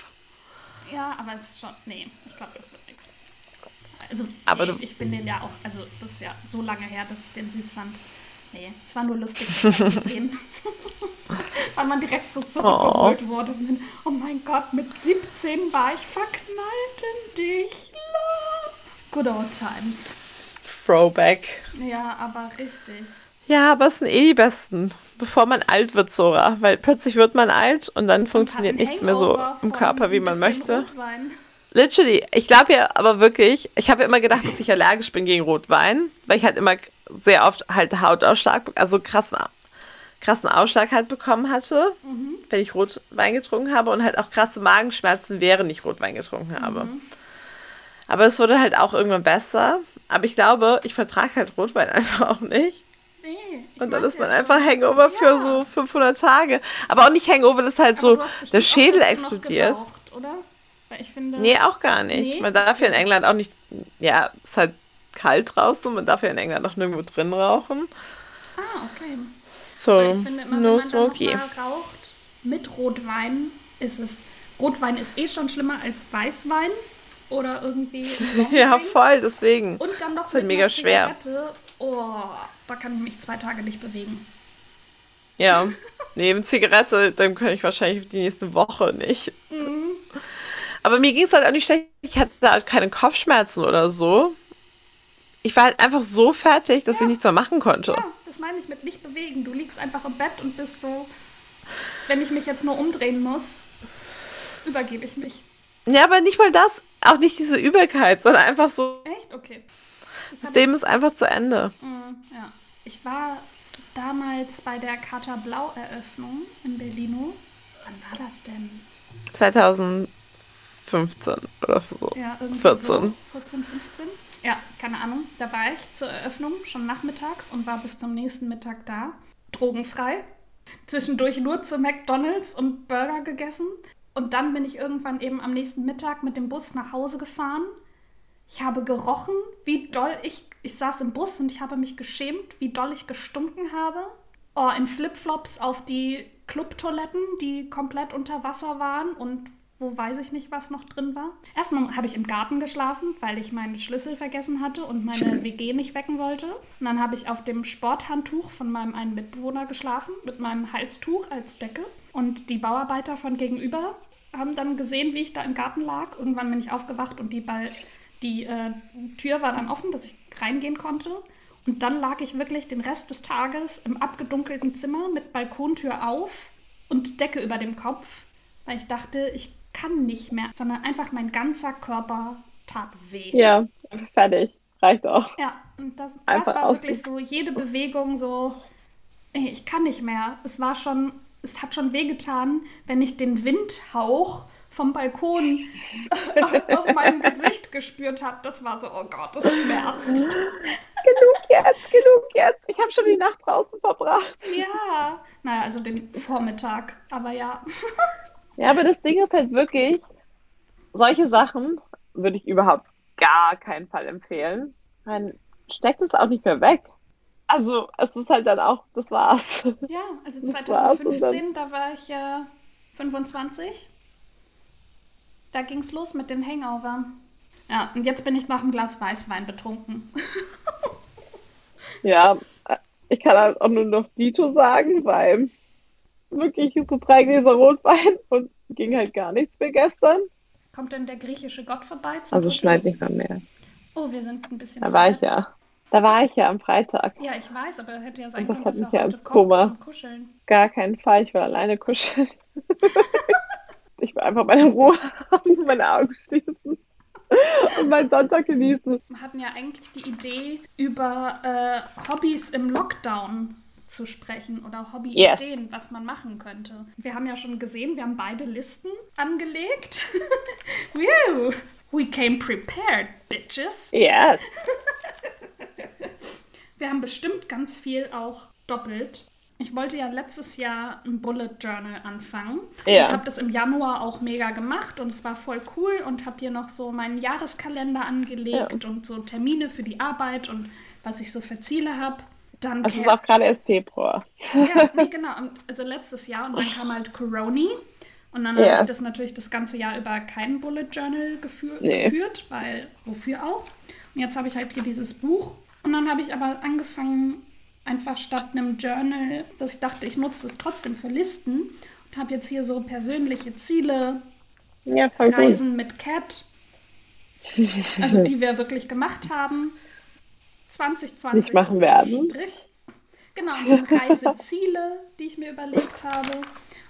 Ja, aber es ist schon. Nee, ich glaube, das wird nichts. Also, aber nee, ich bin den ja auch. Also, das ist ja so lange her, dass ich den süß fand. Nee, es war nur lustig, zu sehen. Weil man direkt so zurückgeholt oh. wurde. oh mein Gott, mit 17 war ich verknallt in dich. Good old times. Throwback. Ja, aber richtig. Ja, aber es sind eh die besten. Bevor man alt wird, Sora. Weil plötzlich wird man alt und dann und funktioniert nichts mehr so im Körper, wie man möchte. Rotwein. Literally. Ich glaube ja aber wirklich, ich habe ja immer gedacht, dass ich allergisch bin gegen Rotwein, weil ich halt immer sehr oft halt Hautausschlag, also krassen, krassen Ausschlag halt bekommen hatte, mhm. wenn ich Rotwein getrunken habe und halt auch krasse Magenschmerzen, während ich Rotwein getrunken habe. Mhm. Aber es wurde halt auch irgendwann besser. Aber ich glaube, ich vertrage halt Rotwein einfach auch nicht. Nee, und dann ist man einfach Hangover ja. für so 500 Tage. Aber auch nicht Hangover, das ist halt Aber so, der Schädel explodiert. Geraucht, oder? Weil ich finde. Nee, auch gar nicht. Nee? Man darf ja in England auch nicht. Ja, es ist halt kalt draußen und man darf ja in England auch nirgendwo drin rauchen. Ah, okay. So, Weil ich finde immer, no wenn man smoky. raucht mit Rotwein, ist es. Rotwein ist eh schon schlimmer als Weißwein oder irgendwie. ja, voll, deswegen. Und dann noch das ist halt mega schwer. Oh, da kann ich mich zwei Tage nicht bewegen. Ja, neben Zigarette, dann kann ich wahrscheinlich die nächste Woche nicht. Mhm. Aber mir ging es halt auch nicht schlecht. Ich hatte halt keine Kopfschmerzen oder so. Ich war halt einfach so fertig, dass ja. ich nichts mehr machen konnte. Ja, das meine ich mit nicht bewegen. Du liegst einfach im Bett und bist so, wenn ich mich jetzt nur umdrehen muss, übergebe ich mich. Ja, aber nicht mal das, auch nicht diese Übelkeit, sondern einfach so. Echt? Okay. Das, Leben ist einfach zu Ende. Mm, ja. Ich war damals bei der Kater Blau Eröffnung in Berlino. Wann war das denn? 2000 15 oder so. Ja, irgendwie 14. So 14, 15. Ja, keine Ahnung. Da war ich zur Eröffnung schon nachmittags und war bis zum nächsten Mittag da. Drogenfrei. Zwischendurch nur zu McDonalds und Burger gegessen. Und dann bin ich irgendwann eben am nächsten Mittag mit dem Bus nach Hause gefahren. Ich habe gerochen, wie doll ich. Ich saß im Bus und ich habe mich geschämt, wie doll ich gestunken habe. Oh, in Flipflops auf die Clubtoiletten, die komplett unter Wasser waren und wo weiß ich nicht, was noch drin war. Erstmal habe ich im Garten geschlafen, weil ich meinen Schlüssel vergessen hatte und meine WG nicht wecken wollte. Und dann habe ich auf dem Sporthandtuch von meinem einen Mitbewohner geschlafen, mit meinem Halstuch als Decke. Und die Bauarbeiter von gegenüber haben dann gesehen, wie ich da im Garten lag. Irgendwann bin ich aufgewacht und die, Ball die äh, Tür war dann offen, dass ich reingehen konnte. Und dann lag ich wirklich den Rest des Tages im abgedunkelten Zimmer mit Balkontür auf und Decke über dem Kopf, weil ich dachte, ich kann nicht mehr, sondern einfach mein ganzer Körper tat weh. Ja, fertig. Reicht auch. Ja, und das, das war wirklich so, jede Bewegung so, ich kann nicht mehr. Es war schon, es hat schon wehgetan, wenn ich den Windhauch vom Balkon auf meinem Gesicht gespürt habe. Das war so, oh Gott, das schmerzt. genug jetzt, genug jetzt. Ich habe schon die Nacht draußen verbracht. Ja, naja, also den Vormittag, aber ja. Ja, aber das Ding ist halt wirklich, solche Sachen würde ich überhaupt gar keinen Fall empfehlen. Man steckt es auch nicht mehr weg. Also, es ist halt dann auch, das war's. Ja, also 2015, da war ich ja 25. Da ging's los mit den Hangover. Ja, und jetzt bin ich nach einem Glas Weißwein betrunken. ja, ich kann halt auch nur noch Dito sagen, weil wirklich so drei Gläser Rotwein und ging halt gar nichts mehr gestern. Kommt denn der griechische Gott vorbei? also schneit nicht mal mehr. Oh, wir sind ein bisschen Da versetzt. war ich ja. Da war ich ja am Freitag. Ja, ich weiß, aber hätte ja sein können, dass er ja heute zum Kuscheln. Gar keinen Fall, ich will alleine kuscheln. ich will einfach meine Ruhe haben, meine Augen schließen und meinen Sonntag genießen. Wir hatten ja eigentlich die Idee, über äh, Hobbys im Lockdown zu sprechen oder Hobbyideen, yes. was man machen könnte. Wir haben ja schon gesehen, wir haben beide Listen angelegt. We came prepared, bitches. Yes. wir haben bestimmt ganz viel auch doppelt. Ich wollte ja letztes Jahr ein Bullet Journal anfangen ja. und habe das im Januar auch mega gemacht und es war voll cool und habe hier noch so meinen Jahreskalender angelegt ja. und so Termine für die Arbeit und was ich so für Ziele habe. Dann es ist auch gerade erst Februar. Ja, nee, genau. Also letztes Jahr und dann kam halt Corona. Und dann ja. habe ich das natürlich das ganze Jahr über kein Bullet Journal geführ nee. geführt, weil wofür auch? Und jetzt habe ich halt hier dieses Buch. Und dann habe ich aber angefangen, einfach statt einem Journal, dass ich dachte, ich nutze es trotzdem für Listen und habe jetzt hier so persönliche Ziele, ja, Reisen gut. mit Cat, also die wir wirklich gemacht haben. 2020 nicht machen werden. Strich. Genau, und Reiseziele, die ich mir überlegt habe.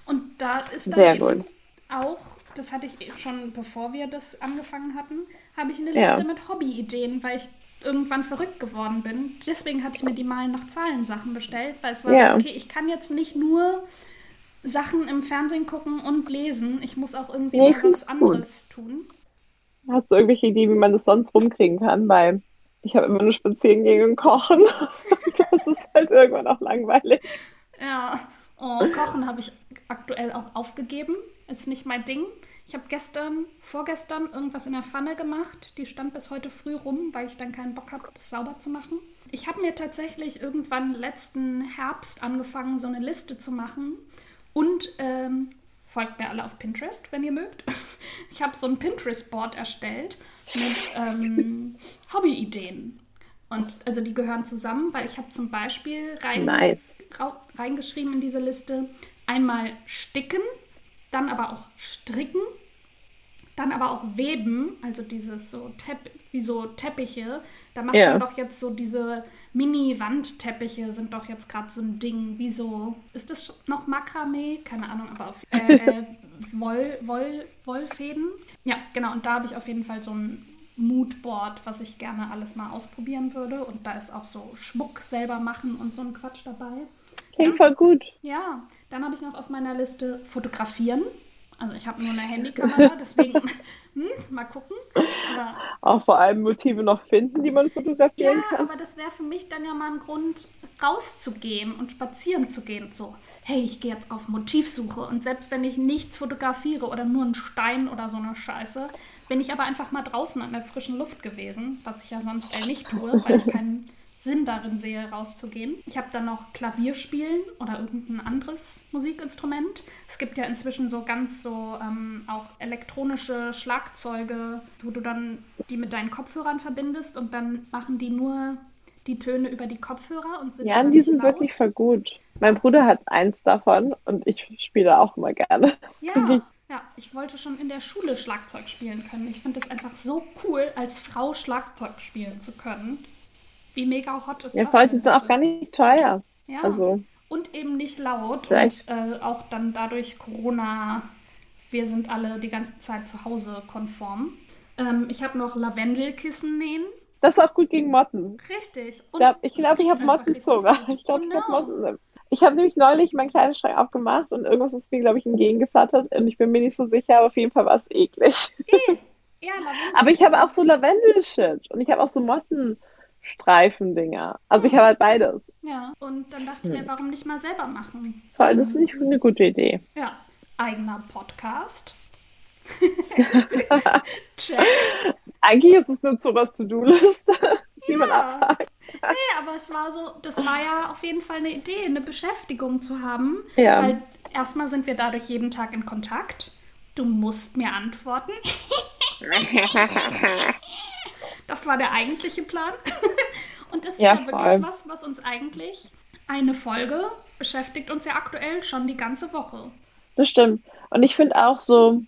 Und da ist dann Sehr gut. auch, das hatte ich schon bevor wir das angefangen hatten, habe ich eine Liste ja. mit Hobbyideen, weil ich irgendwann verrückt geworden bin. Deswegen hatte ich mir die Malen nach Zahlen Sachen bestellt, weil es war ja. so, okay, ich kann jetzt nicht nur Sachen im Fernsehen gucken und lesen. Ich muss auch irgendwie nee, was anderes gut. tun. Hast du irgendwelche Ideen, wie man das sonst rumkriegen kann? Weil ich habe immer nur spazieren gehen und kochen. das ist halt irgendwann auch langweilig. Ja, oh, Kochen habe ich aktuell auch aufgegeben. Ist nicht mein Ding. Ich habe gestern, vorgestern irgendwas in der Pfanne gemacht. Die stand bis heute früh rum, weil ich dann keinen Bock habe, das sauber zu machen. Ich habe mir tatsächlich irgendwann letzten Herbst angefangen, so eine Liste zu machen. Und ähm, folgt mir alle auf Pinterest, wenn ihr mögt. Ich habe so ein Pinterest-Board erstellt mit ähm, Hobby-Ideen. Und also die gehören zusammen, weil ich habe zum Beispiel rein, nice. reingeschrieben in diese Liste einmal sticken, dann aber auch stricken, dann aber auch weben, also dieses so Tepp wie so Teppiche. Da macht ja. man doch jetzt so diese Mini-Wandteppiche sind doch jetzt gerade so ein Ding. Wie so, ist das noch Makramee? Keine Ahnung, aber auf äh, äh, Woll, Woll, Wollfäden. Ja, genau. Und da habe ich auf jeden Fall so ein Moodboard, was ich gerne alles mal ausprobieren würde. Und da ist auch so Schmuck selber machen und so ein Quatsch dabei. Klingt voll gut. Ja, dann habe ich noch auf meiner Liste fotografieren. Also ich habe nur eine Handykamera, deswegen hm, mal gucken. Aber, auch vor allem Motive noch finden, die man fotografieren ja, kann. Ja, aber das wäre für mich dann ja mal ein Grund, rauszugehen und spazieren zu gehen. So, hey, ich gehe jetzt auf Motivsuche und selbst wenn ich nichts fotografiere oder nur einen Stein oder so eine Scheiße, bin ich aber einfach mal draußen an der frischen Luft gewesen, was ich ja sonst eher nicht tue, weil ich keinen Sinn darin sehe, rauszugehen. Ich habe dann noch Klavierspielen oder irgendein anderes Musikinstrument. Es gibt ja inzwischen so ganz so ähm, auch elektronische Schlagzeuge, wo du dann die mit deinen Kopfhörern verbindest und dann machen die nur die Töne über die Kopfhörer und sind Ja, die sind laut. wirklich voll gut. Mein Bruder hat eins davon und ich spiele auch immer gerne. Ja. Ja, ich wollte schon in der Schule Schlagzeug spielen können. Ich finde es einfach so cool, als Frau Schlagzeug spielen zu können. Wie mega hot ist ja, das? Ja, voll, sind auch gar nicht teuer. Ja. Also. Und eben nicht laut. Vielleicht. Und äh, auch dann dadurch Corona, wir sind alle die ganze Zeit zu Hause konform. Ähm, ich habe noch Lavendelkissen nähen. Das ist auch gut gegen Motten. Richtig. Und ich glaube, ich habe Mottenzunge. Ich glaube, ich habe Motten. Ich habe nämlich neulich meinen Kleiderschrank aufgemacht und irgendwas ist mir, glaube ich, entgegengeflattert und ich bin mir nicht so sicher, aber auf jeden Fall war es eklig. Eh. Ja, aber ich habe auch so Lavendel-Shit und ich habe auch so Motten. Streifendinger. Also ich habe halt beides. Ja, und dann dachte ich mir, hm. warum nicht mal selber machen? Vor allem, das finde ich eine gute Idee. Ja, eigener Podcast. Check. Eigentlich ist es nur so was To-Do-Liste, die ja. man abhakt. Nee, aber es war so, das war ja auf jeden Fall eine Idee, eine Beschäftigung zu haben. Ja. Weil erstmal sind wir dadurch jeden Tag in Kontakt. Du musst mir antworten. Das war der eigentliche Plan. Und das ist ja, ja wirklich was, was uns eigentlich eine Folge beschäftigt uns ja aktuell schon die ganze Woche. Das stimmt. Und ich finde auch so,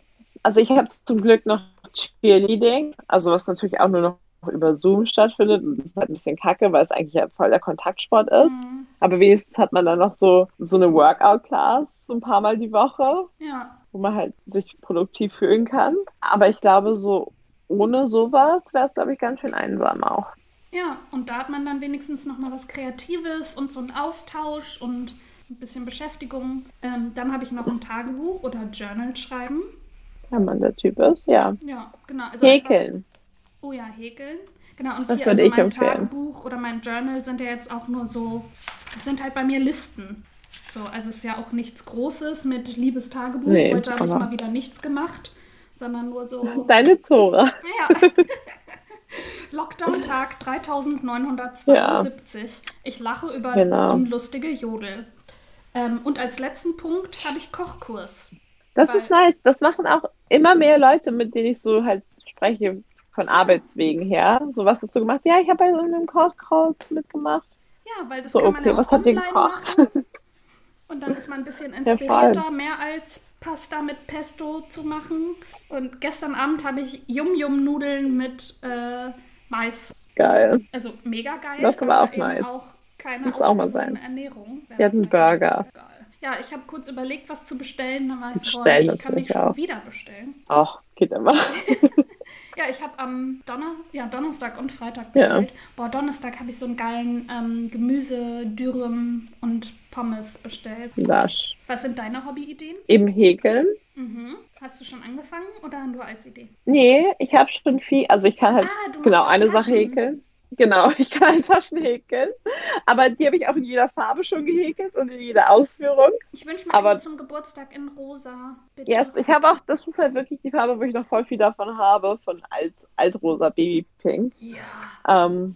also ich habe zum Glück noch Cheerleading, also was natürlich auch nur noch über Zoom stattfindet. Und das ist halt ein bisschen kacke, weil es eigentlich ja voll der Kontaktsport ist. Mhm. Aber wenigstens hat man dann noch so, so eine Workout-Class, so ein paar Mal die Woche. Ja. Wo man halt sich produktiv fühlen kann. Aber ich glaube, so ohne sowas wäre es, glaube ich, ganz schön einsam auch. Ja, und da hat man dann wenigstens noch mal was Kreatives und so einen Austausch und ein bisschen Beschäftigung. Ähm, dann habe ich noch ein Tagebuch oder Journal schreiben. Wenn man der Typ ist, ja. Ja, genau. Also häkeln. Einfach, oh ja, häkeln. Genau, und das hier, also mein empfehlen. Tagebuch oder mein Journal sind ja jetzt auch nur so, das sind halt bei mir Listen. So, also es ist ja auch nichts Großes mit Liebestagebuch. Nee, Heute habe ich mal wieder nichts gemacht sondern nur so. Deine Zora. Ja. Lockdown-Tag 3972. Ja. Ich lache über genau. unlustige Jodel. Ähm, und als letzten Punkt habe ich Kochkurs. Das ist nice. Das machen auch immer mehr Leute, mit denen ich so halt spreche, von Arbeitswegen her. So, was hast du gemacht? Ja, ich habe bei so einem Kochkurs mitgemacht. Ja, weil das so, kann man okay, ja was habt ihr gekocht? machen. Und dann ist man ein bisschen Ja, inspirierter, voll. mehr als Pasta mit Pesto zu machen. Und gestern Abend habe ich Yum-Yum-Nudeln mit äh, Mais. Geil. Also mega geil, Das aber auch nice. auch keine Muss auch mal sein. Ernährung. Hatten lecker. Burger. Geil. Ja, ich habe kurz überlegt, was zu bestellen. Dann war ich boah, ich kann nicht schon auch. wieder bestellen. Ach, geht immer. Ja, ich habe am Donner ja, Donnerstag und Freitag Ja. bestellt. Boah, Donnerstag habe ich so einen geilen ähm, Gemüse, Dürüm und Pommes bestellt. Lasch. Was sind deine Hobbyideen? Eben häkeln. Mhm. Hast du schon angefangen oder nur als Idee? Nee, ich habe schon viel, also ich kann halt Ah, genau eine Sache Taschen. häkeln. Genau, ich kann halt Taschen häkeln. Aber die habe ich auch in jeder Farbe schon gehäkelt und in jeder Ausführung. Ich wünsche mir Aber- zum Geburtstag in rosa. Bitte. Yes, ich habe auch, das ist halt wirklich die Farbe, wo ich noch voll viel davon habe, von alt, altrosa Babypink. Ja. Ähm,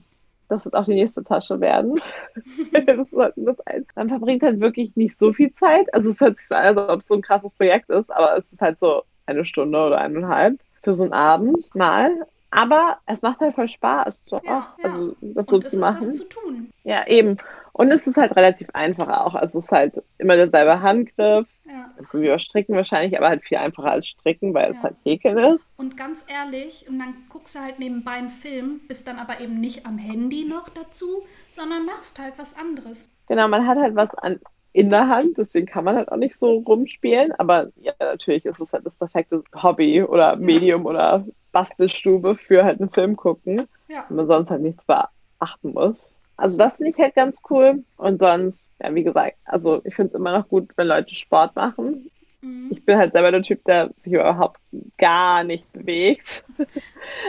das wird auch die nächste Tasche werden. das sollten das ein. Man verbringt halt wirklich nicht so viel Zeit. Also es hört sich so an, als ob es so ein krasses Projekt ist, aber es ist halt so eine Stunde oder eineinhalb für so einen Abend mal. Aber es macht halt voll Spaß, doch, Ja, ja. also das so Und zu ist machen. was zu tun. Ja, eben. Und es ist halt relativ einfach auch. Also es ist halt immer derselbe Handgriff, Ja. so wie bei Stricken wahrscheinlich, aber halt viel einfacher als Stricken, weil es halt Häkeln ist. Und ganz ehrlich, und dann guckst du halt nebenbei einen Film, bist dann aber eben nicht am Handy noch dazu, sondern machst halt was anderes. Genau, man hat halt was an, in der Hand, deswegen kann man halt auch nicht so rumspielen. Aber ja, natürlich ist es halt das perfekte Hobby oder Medium oder Bastelstube für halt einen Film gucken, Ja. wenn man sonst halt nichts beachten muss. Also das finde ich halt ganz cool. Und sonst, ja, wie gesagt, also ich finde es immer noch gut, wenn Leute Sport machen. Mhm. Ich bin halt selber der Typ, der sich überhaupt gar nicht bewegt.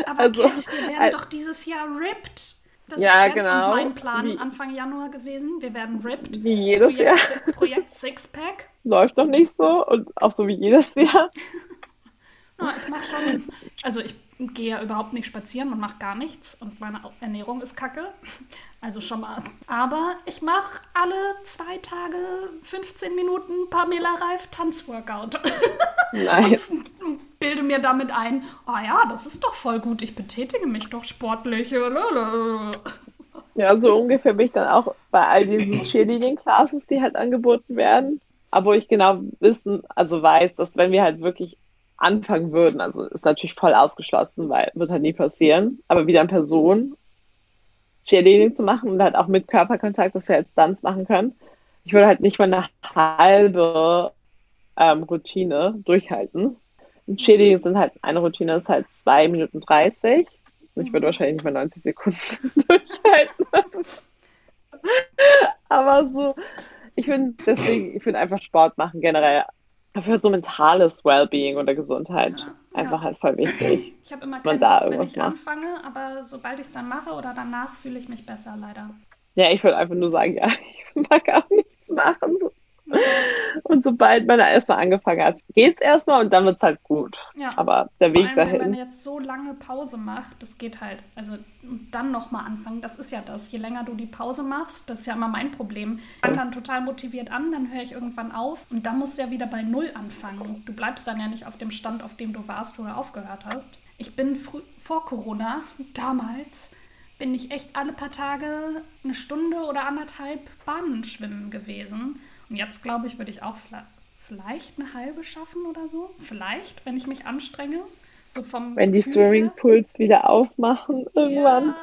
Aber Also, Kat, wir werden äh, doch dieses Jahr ripped. Das Ja, ist ganz genau. mein Plan Wie- Anfang Januar gewesen. Wir werden ripped. Wie jedes Jahr. Projekt, Projekt Sixpack. Läuft doch nicht so und auch so wie jedes Jahr. Ja, ich mache schon, also ich gehe ja überhaupt nicht spazieren und mache gar nichts und meine Ernährung ist kacke. Also schon mal. Aber ich mache alle zwei Tage 15 Minuten Pamela Reif Tanzworkout. Nein. Und bilde mir damit ein, ah ja, das ist doch voll gut, ich betätige mich doch sportlich. Ja, so ungefähr bin ich dann auch bei all diesen Cheerleading-Classes, die halt angeboten werden. Aber wo ich genau wissen, also weiß, dass wenn wir halt wirklich anfangen würden, also ist natürlich voll ausgeschlossen, weil wird halt nie passieren, aber wieder in Person Cheerleading zu machen und halt auch mit Körperkontakt, dass wir halt Stunts machen können. Ich würde halt nicht mal eine halbe ähm, Routine durchhalten. Und Cheerleading sind halt, eine Routine ist halt 2 Minuten 30. Und ich würde wahrscheinlich nicht mal 90 Sekunden durchhalten. Aber so, ich finde deswegen, ich finde einfach Sport machen generell für so mentales Wellbeing oder Gesundheit Ja, einfach ja. halt voll wichtig. Ich habe immer Dass man keinen da Bock, wenn irgendwas ich macht. anfange, aber sobald ich es dann mache oder danach, fühle ich mich besser, leider. Ja, ich würde einfach nur sagen, ja, ich mag auch nichts machen. Und sobald man da erstmal angefangen hat, geht's erstmal und dann wird's halt gut. Ja. Aber der Vor Weg allem, wenn man dahin, jetzt so lange Pause macht, das geht halt. Also und dann nochmal anfangen, das ist ja das. Je länger du die Pause machst, das ist ja immer mein Problem. Ich fange dann total motiviert an, dann höre ich irgendwann auf und dann musst du ja wieder bei Null anfangen. Du bleibst dann ja nicht auf dem Stand, auf dem du warst, wo du aufgehört hast. Ich bin vor Corona, damals, bin ich echt alle paar Tage eine Stunde oder anderthalb Bahnen schwimmen gewesen. Und jetzt glaube ich, würde ich auch vielleicht eine halbe schaffen oder so. Vielleicht, wenn ich mich anstrenge. So vom wenn die. Swimmingpools wieder aufmachen irgendwann. Ja,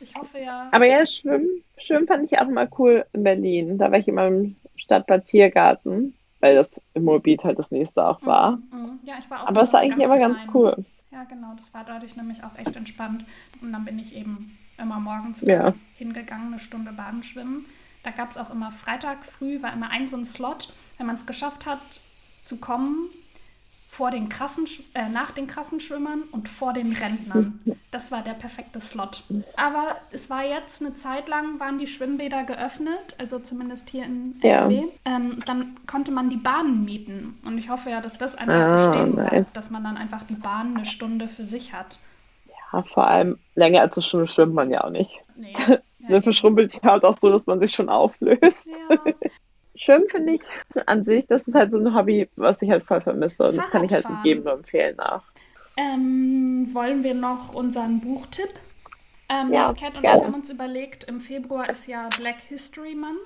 ich hoffe ja. Aber ja, Schwimmen, Schwimmen fand ich auch immer cool in Berlin. Da war ich immer im Stadtbad Tiergarten, weil das im Moabit halt das nächste auch war. Mhm. Ja, ich war auch Aber es war eigentlich immer ganz cool. Ja, genau. Das war dadurch nämlich auch echt entspannt. Und dann bin ich eben immer morgens Ja. hingegangen, eine Stunde Baden schwimmen. Da gab es auch immer Freitag früh, war immer ein so ein Slot, wenn man es geschafft hat zu kommen vor den krassen, äh, nach den krassen Schwimmern und vor den Rentnern. Das war der perfekte Slot. Aber es war jetzt eine Zeit lang, waren die Schwimmbäder geöffnet, also zumindest hier in Ja. NRW. Ähm, dann konnte man die Bahnen mieten. Und ich hoffe ja, dass das einfach Ah, bestehen nice. bleibt, dass man dann einfach die Bahn eine Stunde für sich hat. Ja, vor allem länger als eine Stunde schwimmt man ja auch nicht. Nee. Dann verschrumpelt die Haut auch so, dass man sich schon auflöst. Ja. Schwimmen finde ich an sich, das ist halt so ein Hobby, was ich halt voll vermisse. Und das kann ich halt Fahrradfahren. jedem nur empfehlen auch. Ähm, wollen wir noch unseren Buchtipp Ähm, ja, Kat und gerne. ich haben uns überlegt, im Februar ist ja Black History Month.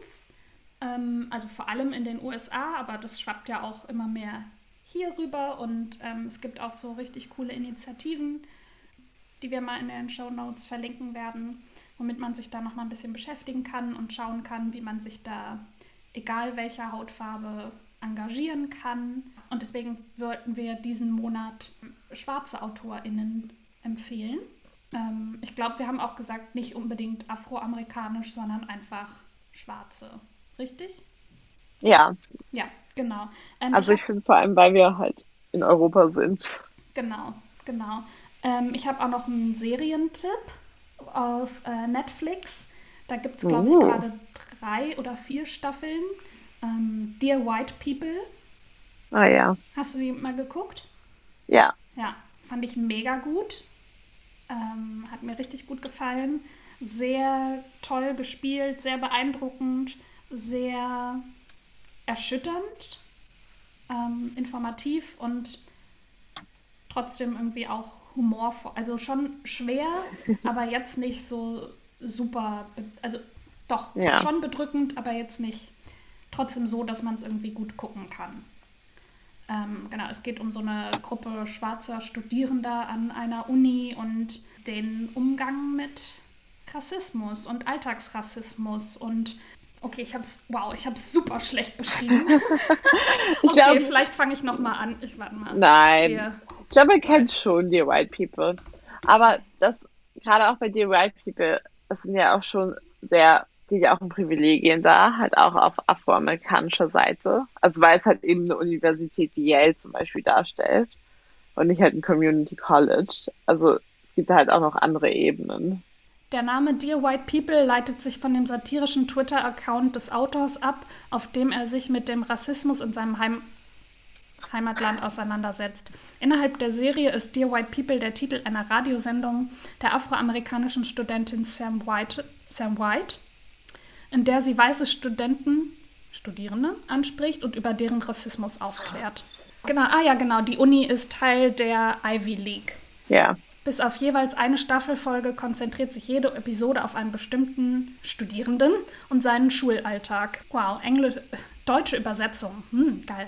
Ähm, also vor allem in den USA, aber das schwappt ja auch immer mehr hier rüber. Und ähm, es gibt auch so richtig coole Initiativen, die wir mal in den Show Notes verlinken werden, womit man sich da nochmal ein bisschen beschäftigen kann und schauen kann, wie man sich da, egal welcher Hautfarbe, engagieren kann. Und deswegen wollten wir diesen Monat schwarze AutorInnen empfehlen. Ähm, ich glaube, wir haben auch gesagt, nicht unbedingt afroamerikanisch, sondern einfach schwarze. Richtig? Ja. Ja, genau. Ähm, also ich, ich finde vor allem, weil wir halt in Europa sind. Genau, genau. Ähm, ich habe auch noch einen Serientipp auf äh, Netflix. Da gibt es, glaube ich, gerade drei oder vier Staffeln. Ähm, Dear White People. Ah ja. Hast du die mal geguckt? Ja. Ja, fand ich mega gut. Ähm, hat mir richtig gut gefallen. Sehr toll gespielt, sehr beeindruckend, sehr erschütternd, ähm, informativ und trotzdem irgendwie auch humorvoll. Also schon schwer, aber jetzt nicht so super, also doch ja. schon bedrückend, aber jetzt nicht trotzdem so, dass man es irgendwie gut gucken kann. Ähm, genau, es geht um so eine Gruppe schwarzer Studierender an einer Uni und den Umgang mit Rassismus und Alltagsrassismus und okay, ich habe es wow, ich habe es super schlecht beschrieben. okay, glaub, vielleicht fange ich noch mal an. Ich warte mal. Nein. Hier. Ich glaube, ihr kennt schon die White People, aber das gerade auch bei den White People, das sind ja auch schon sehr die ja auch ein Privilegien da, halt auch auf afroamerikanischer Seite. Also weil es halt eben eine Universität wie Yale zum Beispiel darstellt und nicht halt ein Community College. Also es gibt halt auch noch andere Ebenen. Der Name Dear White People leitet sich von dem satirischen Twitter-Account des Autors ab, auf dem er sich mit dem Rassismus in seinem Heim Heimatland auseinandersetzt. Innerhalb der Serie ist Dear White People der Titel einer Radiosendung der afroamerikanischen Studentin Sam White, Sam White in der sie weiße Studenten, Studierende, anspricht und über deren Rassismus aufklärt. Genau, ah ja, genau, die Uni ist Teil der Ivy League. Ja. Bis auf jeweils eine Staffelfolge konzentriert sich jede Episode auf einen bestimmten Studierenden und seinen Schulalltag. Wow, Englisch, deutsche Übersetzung. Hm, geil.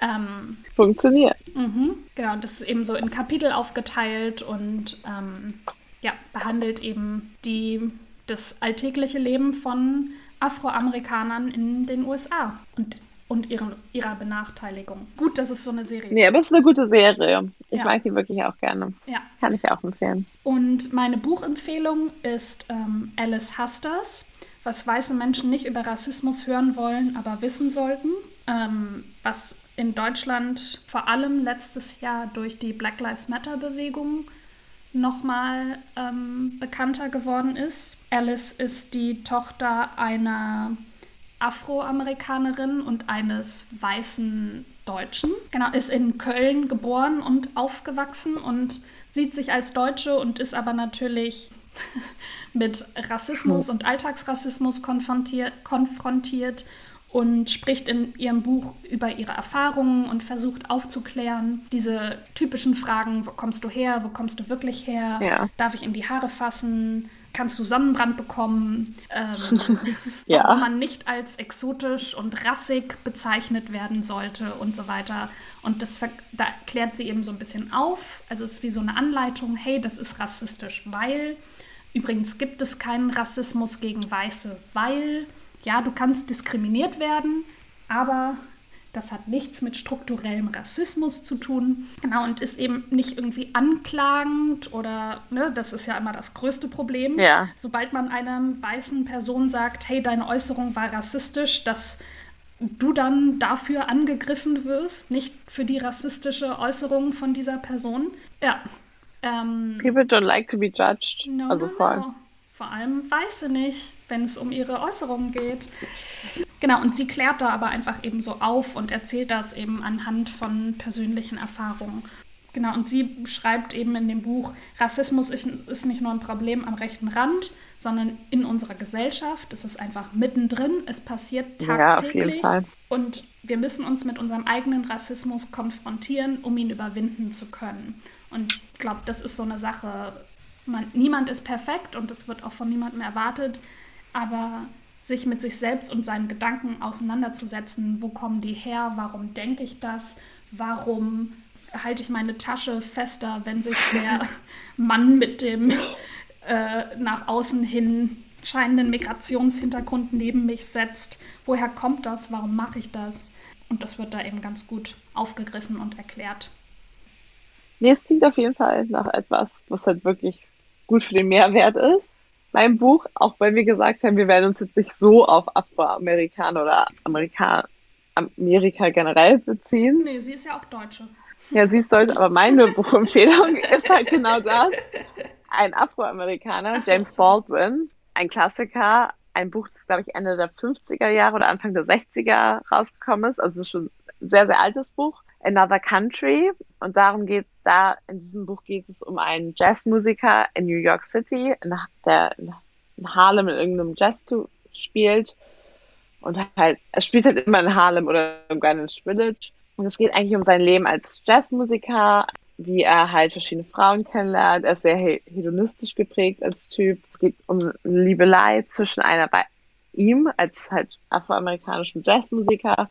Ähm, Funktioniert. Mhm, genau, das ist eben so in Kapitel aufgeteilt und ähm, ja, behandelt eben die das alltägliche Leben von Afroamerikanern in den USA und, und ihren, ihrer Benachteiligung. Gut, das ist so eine Serie. Nee, aber es ist eine gute Serie. Ich ja. mag die wirklich auch gerne. Ja. Kann ich auch empfehlen. Und meine Buchempfehlung ist ähm, Alice Husters, was weiße Menschen nicht über Rassismus hören wollen, aber wissen sollten. Ähm, was in Deutschland vor allem letztes Jahr durch die Black Lives Matter-Bewegung nochmal ähm, bekannter geworden ist. Alice ist die Tochter einer Afroamerikanerin und eines weißen Deutschen. Genau, ist in Köln geboren und aufgewachsen und sieht sich als Deutsche und ist aber natürlich mit Rassismus und Alltagsrassismus konfrontiert, konfrontiert und spricht in ihrem Buch über ihre Erfahrungen und versucht aufzuklären. Diese typischen Fragen, wo kommst du her, wo kommst du wirklich her, ja. darf ich in die Haare fassen, kannst du Sonnenbrand bekommen, ähm, ja. warum man nicht als exotisch und rassig bezeichnet werden sollte und so weiter. Und das da klärt sie eben so ein bisschen auf. Also es ist wie so eine Anleitung, hey, das ist rassistisch, weil übrigens gibt es keinen Rassismus gegen Weiße, weil ja, du kannst diskriminiert werden, aber das hat nichts mit strukturellem Rassismus zu tun. Genau, und ist eben nicht irgendwie anklagend oder, ne, das ist ja immer das größte Problem. Ja. Sobald man einer weißen Person sagt, hey, deine Äußerung war rassistisch, dass du dann dafür angegriffen wirst, nicht für die rassistische Äußerung von dieser Person. Ja. Ähm, People don't like to be judged. No, also no, vor allem. Vor allem Weiße nicht wenn es um ihre Äußerungen geht. Genau, und sie klärt da aber einfach eben so auf und erzählt das eben anhand von persönlichen Erfahrungen. Genau, und sie schreibt eben in dem Buch, Rassismus ist nicht nur ein Problem am rechten Rand, sondern in unserer Gesellschaft. Es ist einfach mittendrin, es passiert tagtäglich. Ja, und wir müssen uns mit unserem eigenen Rassismus konfrontieren, um ihn überwinden zu können. Und ich glaube, das ist so eine Sache, man, niemand ist perfekt und es wird auch von niemandem erwartet, aber sich mit sich selbst und seinen Gedanken auseinanderzusetzen, wo kommen die her, warum denke ich das, warum halte ich meine Tasche fester, wenn sich der Mann mit dem äh, nach außen hin scheinenden Migrationshintergrund neben mich setzt. Woher kommt das? Warum mache ich das? Und das wird da eben ganz gut aufgegriffen und erklärt. Nee, es klingt auf jeden Fall nach etwas, was halt wirklich gut für den Mehrwert ist. Mein Buch, auch weil wir gesagt haben, wir werden uns jetzt nicht so auf Afroamerikaner oder Amerika, Amerika generell beziehen. Nee, sie ist ja auch Deutsche. Ja, sie ist Deutsche, aber meine Buchempfehlung ist halt genau das. Ein Afroamerikaner, so, James Baldwin, ein Klassiker, ein Buch, das, glaube ich, Ende der 50er Jahre oder Anfang der 60er rausgekommen ist. Also schon ein sehr, sehr altes Buch. Another Country. Und darum geht da, in diesem Buch geht es um einen Jazzmusiker in New York City, der in Harlem in irgendeinem Jazzclub spielt. Und halt, es spielt halt immer in Harlem oder im Greenwich Village. Und es geht eigentlich um sein Leben als Jazzmusiker, wie er halt verschiedene Frauen kennenlernt. Er ist sehr hedonistisch geprägt als Typ. Es geht um Liebelei zwischen einer bei ihm als halt afroamerikanischen Jazzmusiker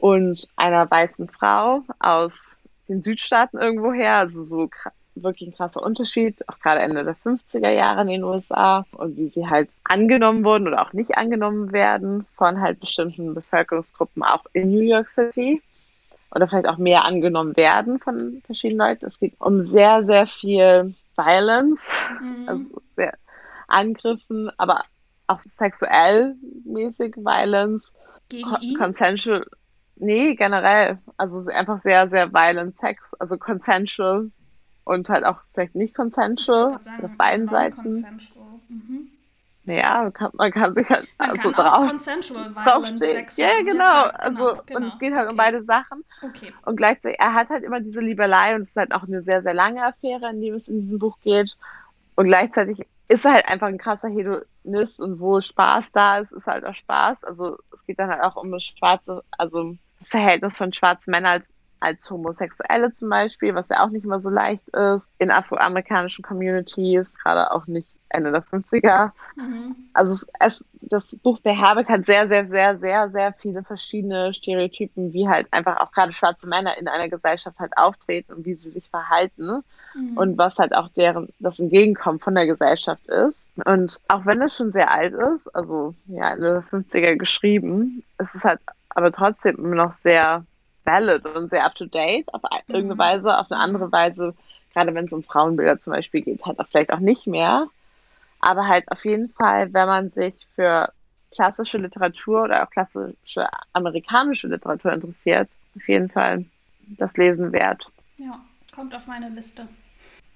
und einer weißen Frau aus den Südstaaten irgendwoher. Also so wirklich ein krasser Unterschied, auch gerade Ende der 50er Jahre in den USA und wie sie halt angenommen wurden oder auch nicht angenommen werden von halt bestimmten Bevölkerungsgruppen auch in New York City oder vielleicht auch mehr angenommen werden von verschiedenen Leuten. Es geht um sehr, sehr viel Violence, mhm. also sehr Angriffen, aber auch sexuell mäßig Violence. Gegen ihn? Consensual. Nee, generell. Also einfach sehr, sehr violent Sex, also consensual und halt auch vielleicht nicht consensual auf beiden Seiten. Mhm. Naja, man kann, man kann sich halt man also drauf, consensual violent Sex Ja, yeah, genau. Ja, also, genau, genau. Und es geht halt okay. um beide Sachen. Okay. Und gleichzeitig, er hat halt immer diese Liebelei und es ist halt auch eine sehr, sehr lange Affäre, in die es in diesem Buch geht. Und gleichzeitig ist er halt einfach ein krasser Hedonist und wo Spaß da ist, ist halt auch Spaß. Also es geht dann halt auch um das schwarze, also das Verhältnis von schwarzen Männern als, als Homosexuelle zum Beispiel, was ja auch nicht immer so leicht ist in afroamerikanischen Communities, gerade auch nicht Ende der 50er. Mhm. Also es, es, das Buch beherbergt hat sehr, sehr, sehr, sehr, sehr viele verschiedene Stereotypen, wie halt einfach auch gerade schwarze Männer in einer Gesellschaft halt auftreten und wie sie sich verhalten mhm. und was halt auch deren das Entgegenkommen von der Gesellschaft ist. Und auch wenn es schon sehr alt ist, also ja, Ende der 50er geschrieben, ist es halt aber trotzdem immer noch sehr valid und sehr up to date auf mhm. irgendeine Weise, auf eine andere Weise, gerade wenn es um Frauenbilder zum Beispiel geht, halt auch vielleicht auch nicht mehr. Aber halt auf jeden Fall, wenn man sich für klassische Literatur oder auch klassische amerikanische Literatur interessiert, auf jeden Fall das Lesen wert. Ja, kommt auf meine Liste.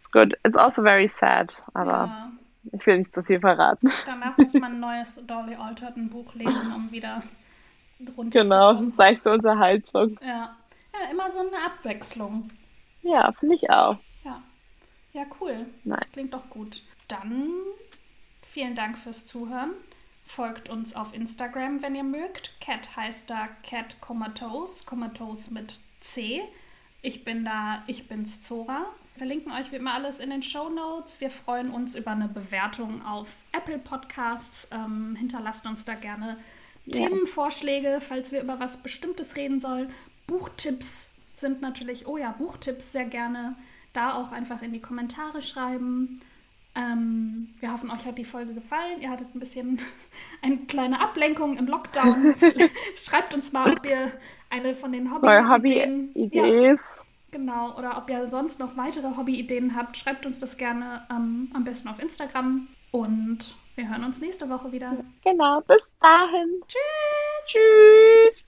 It's good. It's also very sad, aber ja. ich will nicht zu viel verraten. Danach muss man ein neues Dolly Alderton Buch lesen, um wieder runter Genau, seichte Unterhaltung. Ja. ja, immer so eine Abwechslung. Ja, finde ich auch. Ja, ja cool. Nein. Das klingt doch gut. Dann Vielen Dank fürs Zuhören. Folgt uns auf Instagram, wenn ihr mögt. Cat heißt da Cat Comatose, Comatose mit C. Ich bin da, ich bin's Zora. Wir verlinken euch wie immer alles in den Show Notes. Wir freuen uns über eine Bewertung auf Apple Podcasts. Ähm, hinterlasst uns da gerne ja. Themenvorschläge, falls wir über was Bestimmtes reden sollen. Buchtipps sind natürlich, oh ja, Buchtipps sehr gerne. Da auch einfach in die Kommentare schreiben. Ähm, wir hoffen, euch hat die Folge gefallen. Ihr hattet ein bisschen eine kleine Ablenkung im Lockdown. Schreibt uns mal, ob ihr eine von den Hobby-Ideen. Hobby ja, genau, oder ob ihr sonst noch weitere Hobby-Ideen habt. Schreibt uns das gerne ähm, am besten auf Instagram. Und wir hören uns nächste Woche wieder. Genau, bis dahin. Tschüss. Tschüss.